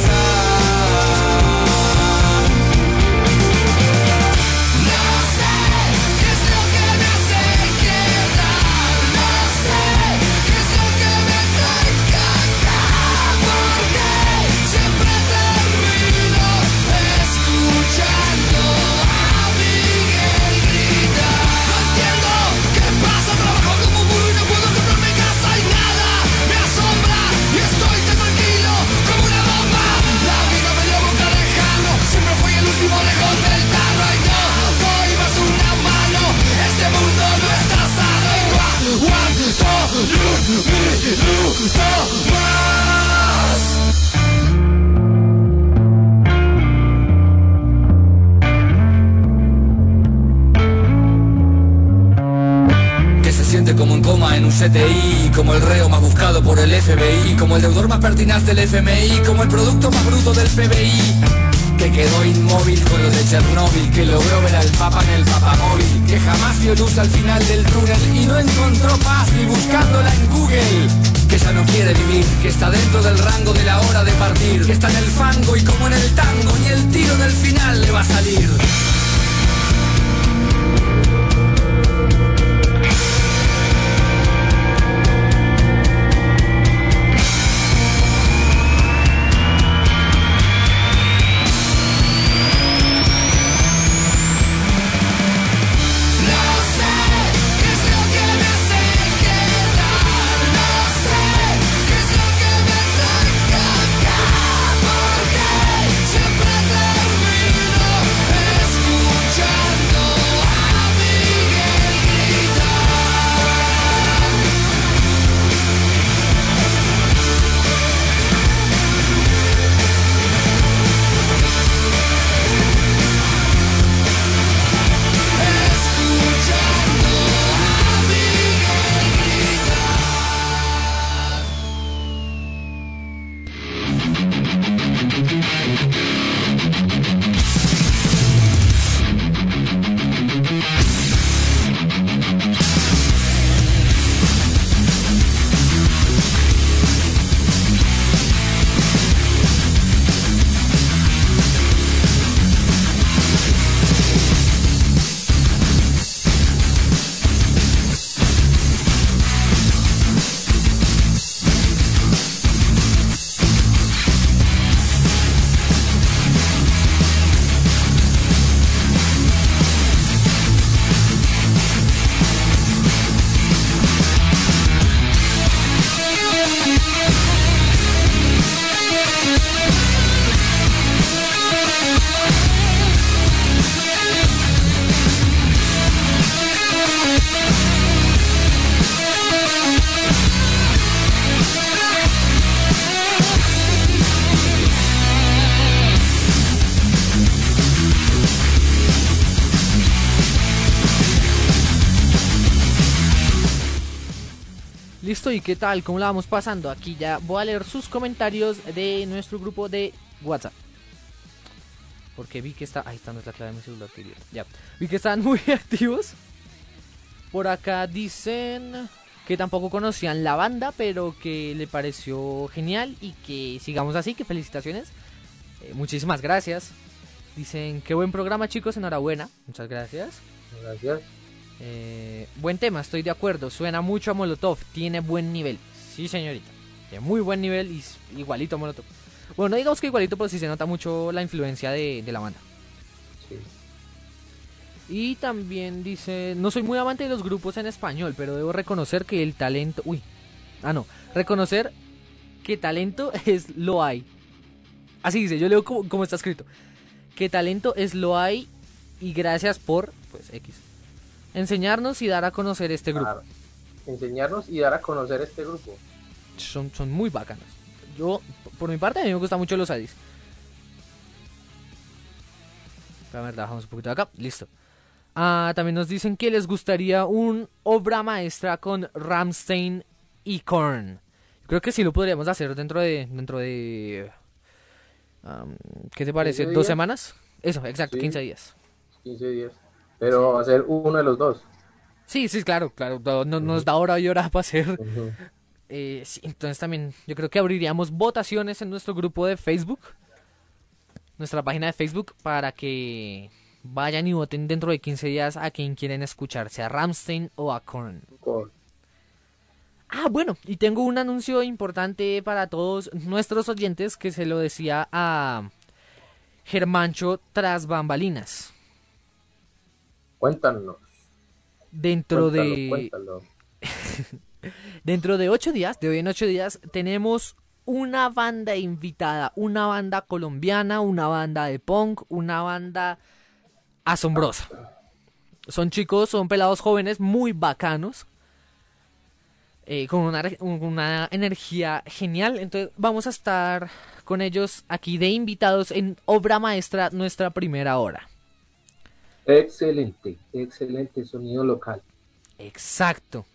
como en coma en un CTI, como el reo más buscado por el FBI, como el deudor más pertinaz del FMI, como el producto más bruto del PBI. Que quedó inmóvil con lo de Chernóbil, que logró ver al Papa en el papamóvil, que jamás vio luz al final del túnel y no encontró paz ni buscándola en Google. Que ya no quiere vivir, que está dentro del rango de la hora de partir, que está en el fango y como en el tango, ni el tiro del final le va a salir. ¿Y qué tal? ¿Cómo la vamos pasando? Aquí ya voy a leer sus comentarios de nuestro grupo de WhatsApp. Porque vi que está. Ahí está, no es la clave de mi celular. Ya. Vi que están muy activos. Por acá dicen que tampoco conocían la banda, pero que le pareció genial y que sigamos así, que felicitaciones. Eh, muchísimas gracias. Dicen, qué buen programa chicos, enhorabuena. Muchas gracias. Gracias. Eh, buen tema, estoy de acuerdo. Suena mucho a Molotov, tiene buen nivel. Sí, señorita. Tiene muy buen nivel y igualito a Molotov. Bueno, no digamos que igualito, pero sí se nota mucho la influencia de, de la banda. Sí. Y también dice, no soy muy amante de los grupos en español, pero debo reconocer que el talento... Uy, ah no, reconocer que talento es lo hay. Así dice, yo leo como, como está escrito. Que talento es lo hay y gracias por, pues X, enseñarnos y dar a conocer este grupo. Claro. Enseñarnos y dar a conocer este grupo. Son, son muy bacanos. Yo, por mi parte, a mí me gustan mucho los Adis. A ver, bajamos un poquito de acá. Listo. Ah, también nos dicen que les gustaría un obra maestra con Ramstein y Korn. Creo que sí lo podríamos hacer dentro de... Dentro de am, ¿Qué te parece? 15 ¿Dos días. semanas? Eso, exacto, Sí. 15 días. 15 días. Pero va a ser uno de los dos. Sí, sí, claro, claro. No, no- nos da hora y hora para hacer. Eh, sí, entonces también yo creo que abriríamos votaciones en nuestro grupo de Facebook, nuestra página de Facebook, para que vayan y voten dentro de 15 días a quien quieren escuchar, sea Ramstein o a Korn. Con- Ah, bueno, y tengo un anuncio importante para todos nuestros oyentes que se lo decía a Germancho tras bambalinas. Cuéntanos. Dentro de... Dentro de ocho días, de hoy en ocho días, tenemos una banda invitada, una banda colombiana, una banda de punk, una banda asombrosa. Son chicos, son pelados jóvenes muy bacanos, eh, con una, una energía genial. Entonces vamos a estar con ellos aquí de invitados en Obra Maestra, nuestra primera hora. Excelente, excelente sonido local. Exacto.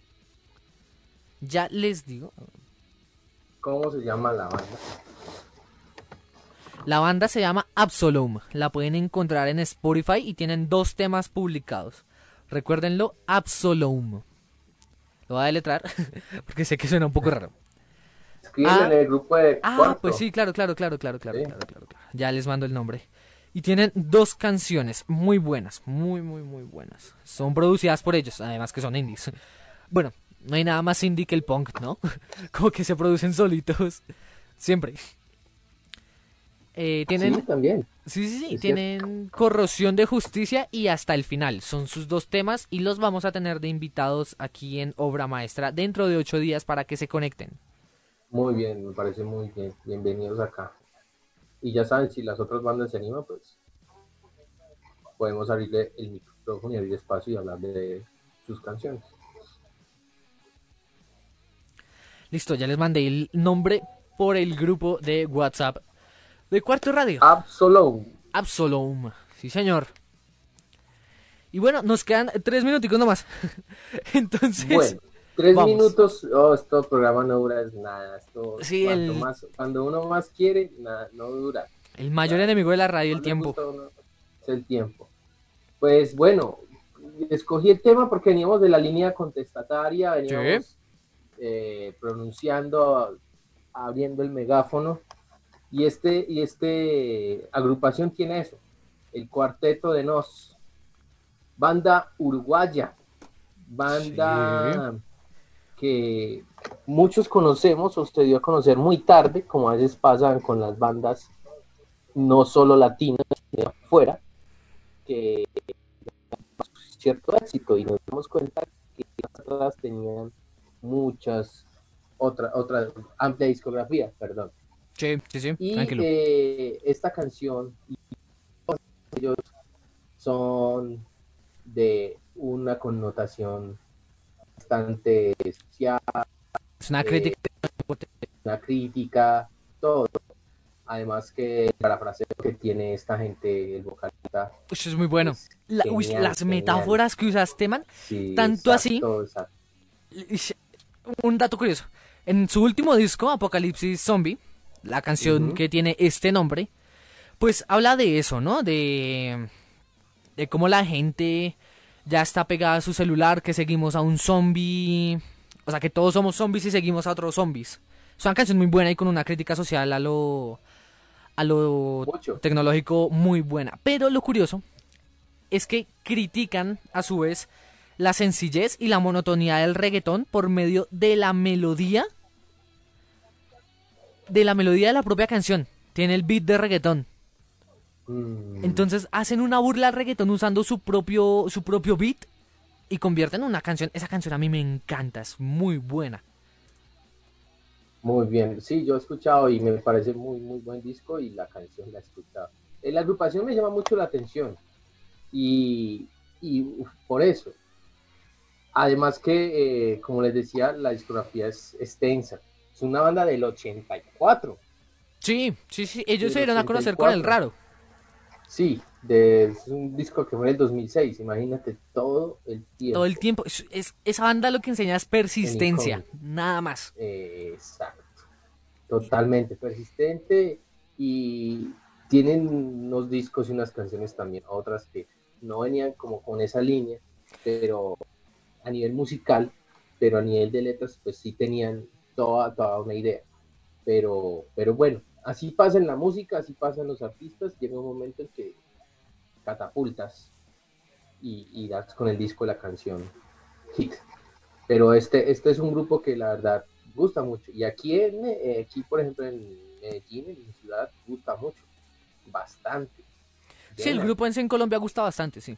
Ya les digo, ¿Cómo se llama la banda? La banda se llama Absolum. La pueden encontrar en Spotify y tienen dos temas publicados. Recuérdenlo, Absolum. Lo voy a deletrar porque sé que suena un poco raro. Escríbelo Ah. en el grupo de Ah, cuarto. pues sí, claro, claro, claro, claro, claro, Sí. claro, claro, claro. Ya les mando el nombre. Y tienen dos canciones muy buenas, muy, muy, muy buenas. Son producidas por ellos, además que son indies. Bueno, no hay nada más indie que el punk, ¿no? Como que se producen solitos. Siempre. Eh, tienen... Sí, también. Sí, sí, sí, Es tienen corrosión de justicia y hasta el final. Son sus dos temas y los vamos a tener de invitados aquí en Obra Maestra dentro de ocho días para que se conecten. Muy bien, me parece muy bien. Bienvenidos acá. Y ya saben, si las otras bandas se animan, pues podemos abrirle el micrófono y abrir espacio y hablar de sus canciones. Listo, ya les mandé el nombre por el grupo de WhatsApp de Cuarto Radio. Absolum. Absolum. Sí, señor. Y bueno, nos quedan tres minuticos nomás. Entonces, Bueno, tres vamos. minutos. Oh, este programa no dura nada. Esto, Sí, el- más, cuando uno más quiere, nada, no dura. el mayor enemigo de la radio, el No tiempo. uno, es el tiempo. Pues bueno, escogí el tema porque veníamos de la línea contestataria, veníamos eh, pronunciando, abriendo el megáfono. Y este, y este agrupación tiene eso, el cuarteto de Nos, banda uruguaya, banda que muchos conocemos o se dio a conocer muy tarde, como a veces pasan con las bandas no solo latinas, sino afuera, que cierto éxito y nos damos cuenta que otras tenían muchas otra otra amplia discografía, perdón. Sí, sí, sí, Y tranquilo. eh, esta canción y todos ellos son de una connotación bastante especial, es una eh, crítica. una crítica, todo. Además que el parafraseo que tiene esta gente, el vocalista, Ush, es muy bueno. es La- uy, genial, las genial. metáforas que usaste, man. Sí, tanto así. exacto, un dato curioso. En su último disco, Apocalipsis Zombie, la canción que tiene este nombre, pues habla de eso, ¿no? De, de cómo la gente ya está pegada a su celular, que seguimos a un zombie. O sea, que todos somos zombies y seguimos a otros zombies. Es una canción muy buena y con una crítica social a lo, a lo Mucho. tecnológico muy buena. Pero lo curioso es que critican a su vez la sencillez y la monotonía del reggaetón por medio de la melodía de la melodía de la propia canción. Tiene el beat de reggaetón. Mm, Entonces hacen una burla al reggaetón usando su propio su propio beat y convierten en una canción. Esa canción a mí me encanta, es muy buena. Muy bien, sí, yo he escuchado y me parece muy, muy buen disco y la canción la he escuchado. Eh, La agrupación me llama mucho la atención y, y, uf, por eso. Además que, eh, como les decía, la discografía es extensa. Es una banda del 84. Sí, sí, sí, ellos Del se dieron a conocer con el 84. raro. Sí, de, es un disco que fue en el 2006. Imagínate todo el tiempo. Todo el tiempo. Es, es- esa banda lo que enseña es persistencia, nada más. Eh, exacto. Totalmente persistente y tienen unos discos y unas canciones también, otras que no venían como con esa línea, pero a nivel musical, pero a nivel de letras, pues sí tenían toda, toda una idea. Pero, pero bueno, así pasa en la música, así pasa en los artistas, llega un momento en que catapultas y, y das con el disco la canción hit. Pero este, este es un grupo que la verdad gusta mucho. Y aquí, en, eh, aquí por ejemplo, en Medellín, en mi ciudad, gusta mucho. Bastante. Sí, el grupo en en Colombia gusta bastante, sí.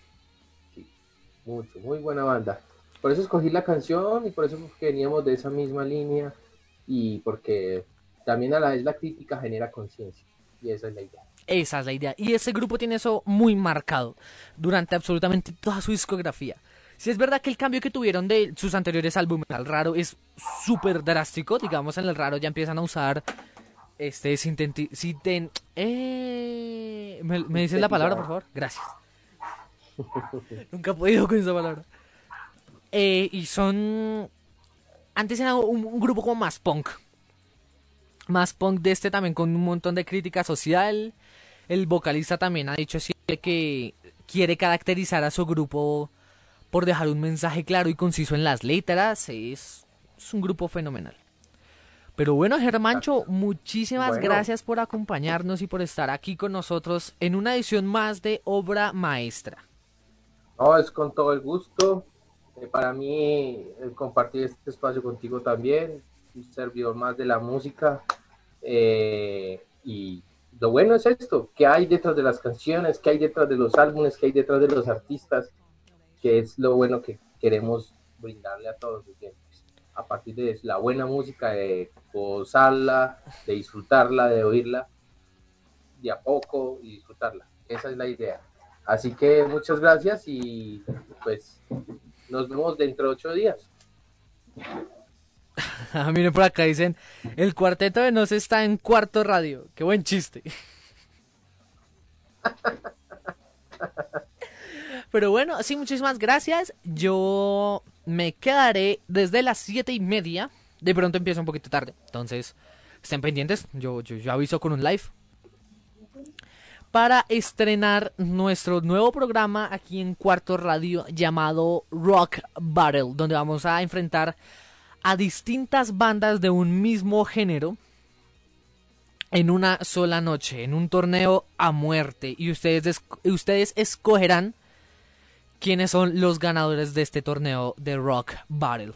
sí, mucho, muy buena banda. Por eso escogí la canción y por eso veníamos de esa misma línea y porque también a la vez la crítica genera conciencia. Y esa es la idea. Esa es la idea. Y ese grupo tiene eso muy marcado durante absolutamente toda su discografía. Si es verdad que el cambio que tuvieron de sus anteriores álbumes al raro es súper drástico, digamos en el raro ya empiezan a usar este sinten- eh, ¿Me, me dices la palabra, por favor? Gracias. Nunca he podido con esa palabra. Eh, y son... Antes era un, un grupo como más punk. Más punk de este también con un montón de crítica social. El vocalista también ha dicho siempre que quiere caracterizar a su grupo por dejar un mensaje claro y conciso en las letras. Es, es un grupo fenomenal. Pero bueno, Germancho, muchísimas Bueno. gracias por acompañarnos y por estar aquí con nosotros en una edición más de Obra Maestra. No, es con todo el gusto. Eh, para mí, compartir este espacio contigo también, un servidor más de la música. Eh, y lo bueno es esto, que hay detrás de las canciones, que hay detrás de los álbumes, que hay detrás de los artistas, que es lo bueno que queremos brindarle a todos los oyentes. A partir de la buena música, de gozarla, de disfrutarla, de oírla, de a poco y disfrutarla. Esa es la idea. Así que muchas gracias y pues nos vemos dentro de ocho días. Ah, Miren por acá dicen, el cuarteto de Nos está en cuarto radio. Qué buen chiste. Pero bueno, sí, muchísimas gracias. Yo me quedaré desde las siete y media. De pronto empieza un poquito tarde. Entonces, estén pendientes. Yo, yo, yo aviso con un live. Para estrenar nuestro nuevo programa aquí en Cuarto Radio llamado Rock Battle. Donde vamos a enfrentar a distintas bandas de un mismo género en una sola noche, en un torneo a muerte. Y ustedes, es- ustedes escogerán quiénes son los ganadores de este torneo de Rock Battle.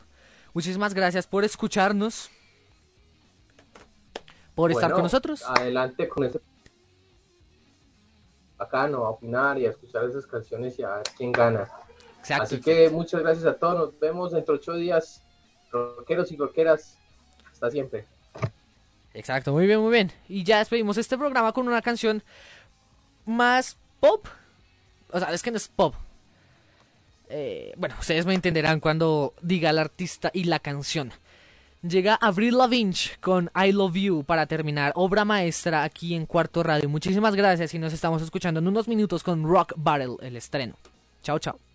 Muchísimas gracias por escucharnos, por estar con nosotros. Adelante con ese bacano, a opinar y a escuchar esas canciones y a ver quién gana. Exacto. Así que muchas gracias a todos. Nos vemos dentro de ocho días. Rockeros y rockeras. Hasta siempre. Exacto, muy bien, muy bien. Y ya despedimos este programa con una canción más pop. O sea, es que no es pop. Eh, bueno, ustedes me entenderán cuando diga el artista y la canción. Llega Avril Lavigne con I Love You para terminar obra maestra aquí en Cuarto Radio. Muchísimas gracias y nos estamos escuchando en unos minutos con Rock Battle, el estreno. Chao, chao.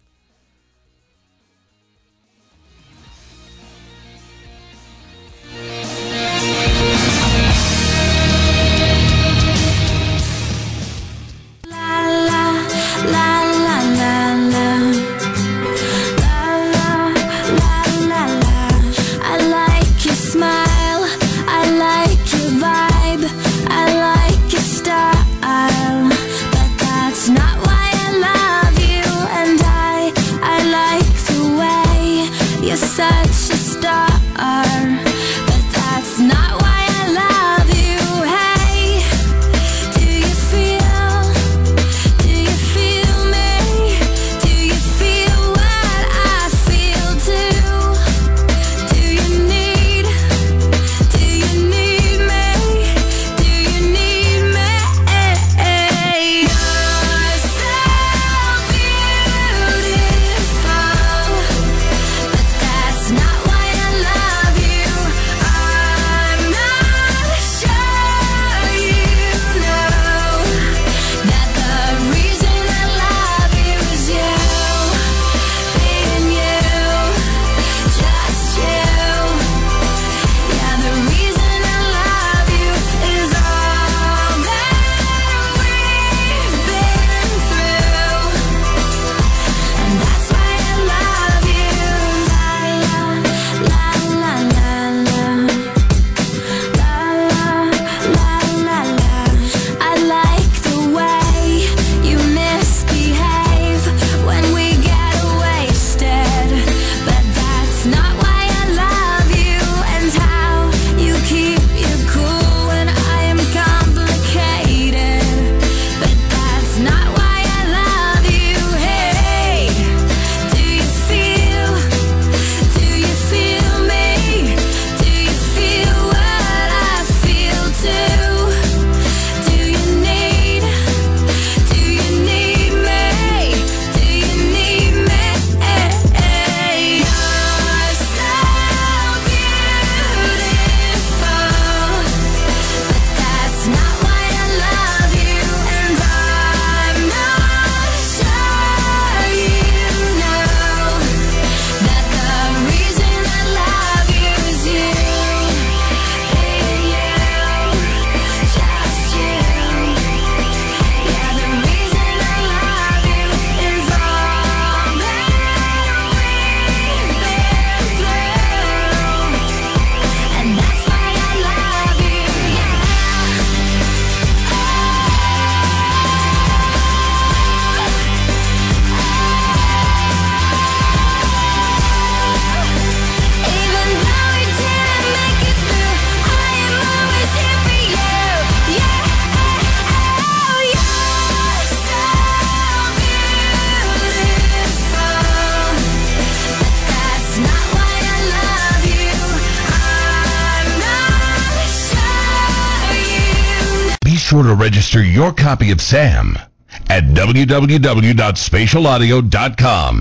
Your copy of SAM at www.spatialaudio.com.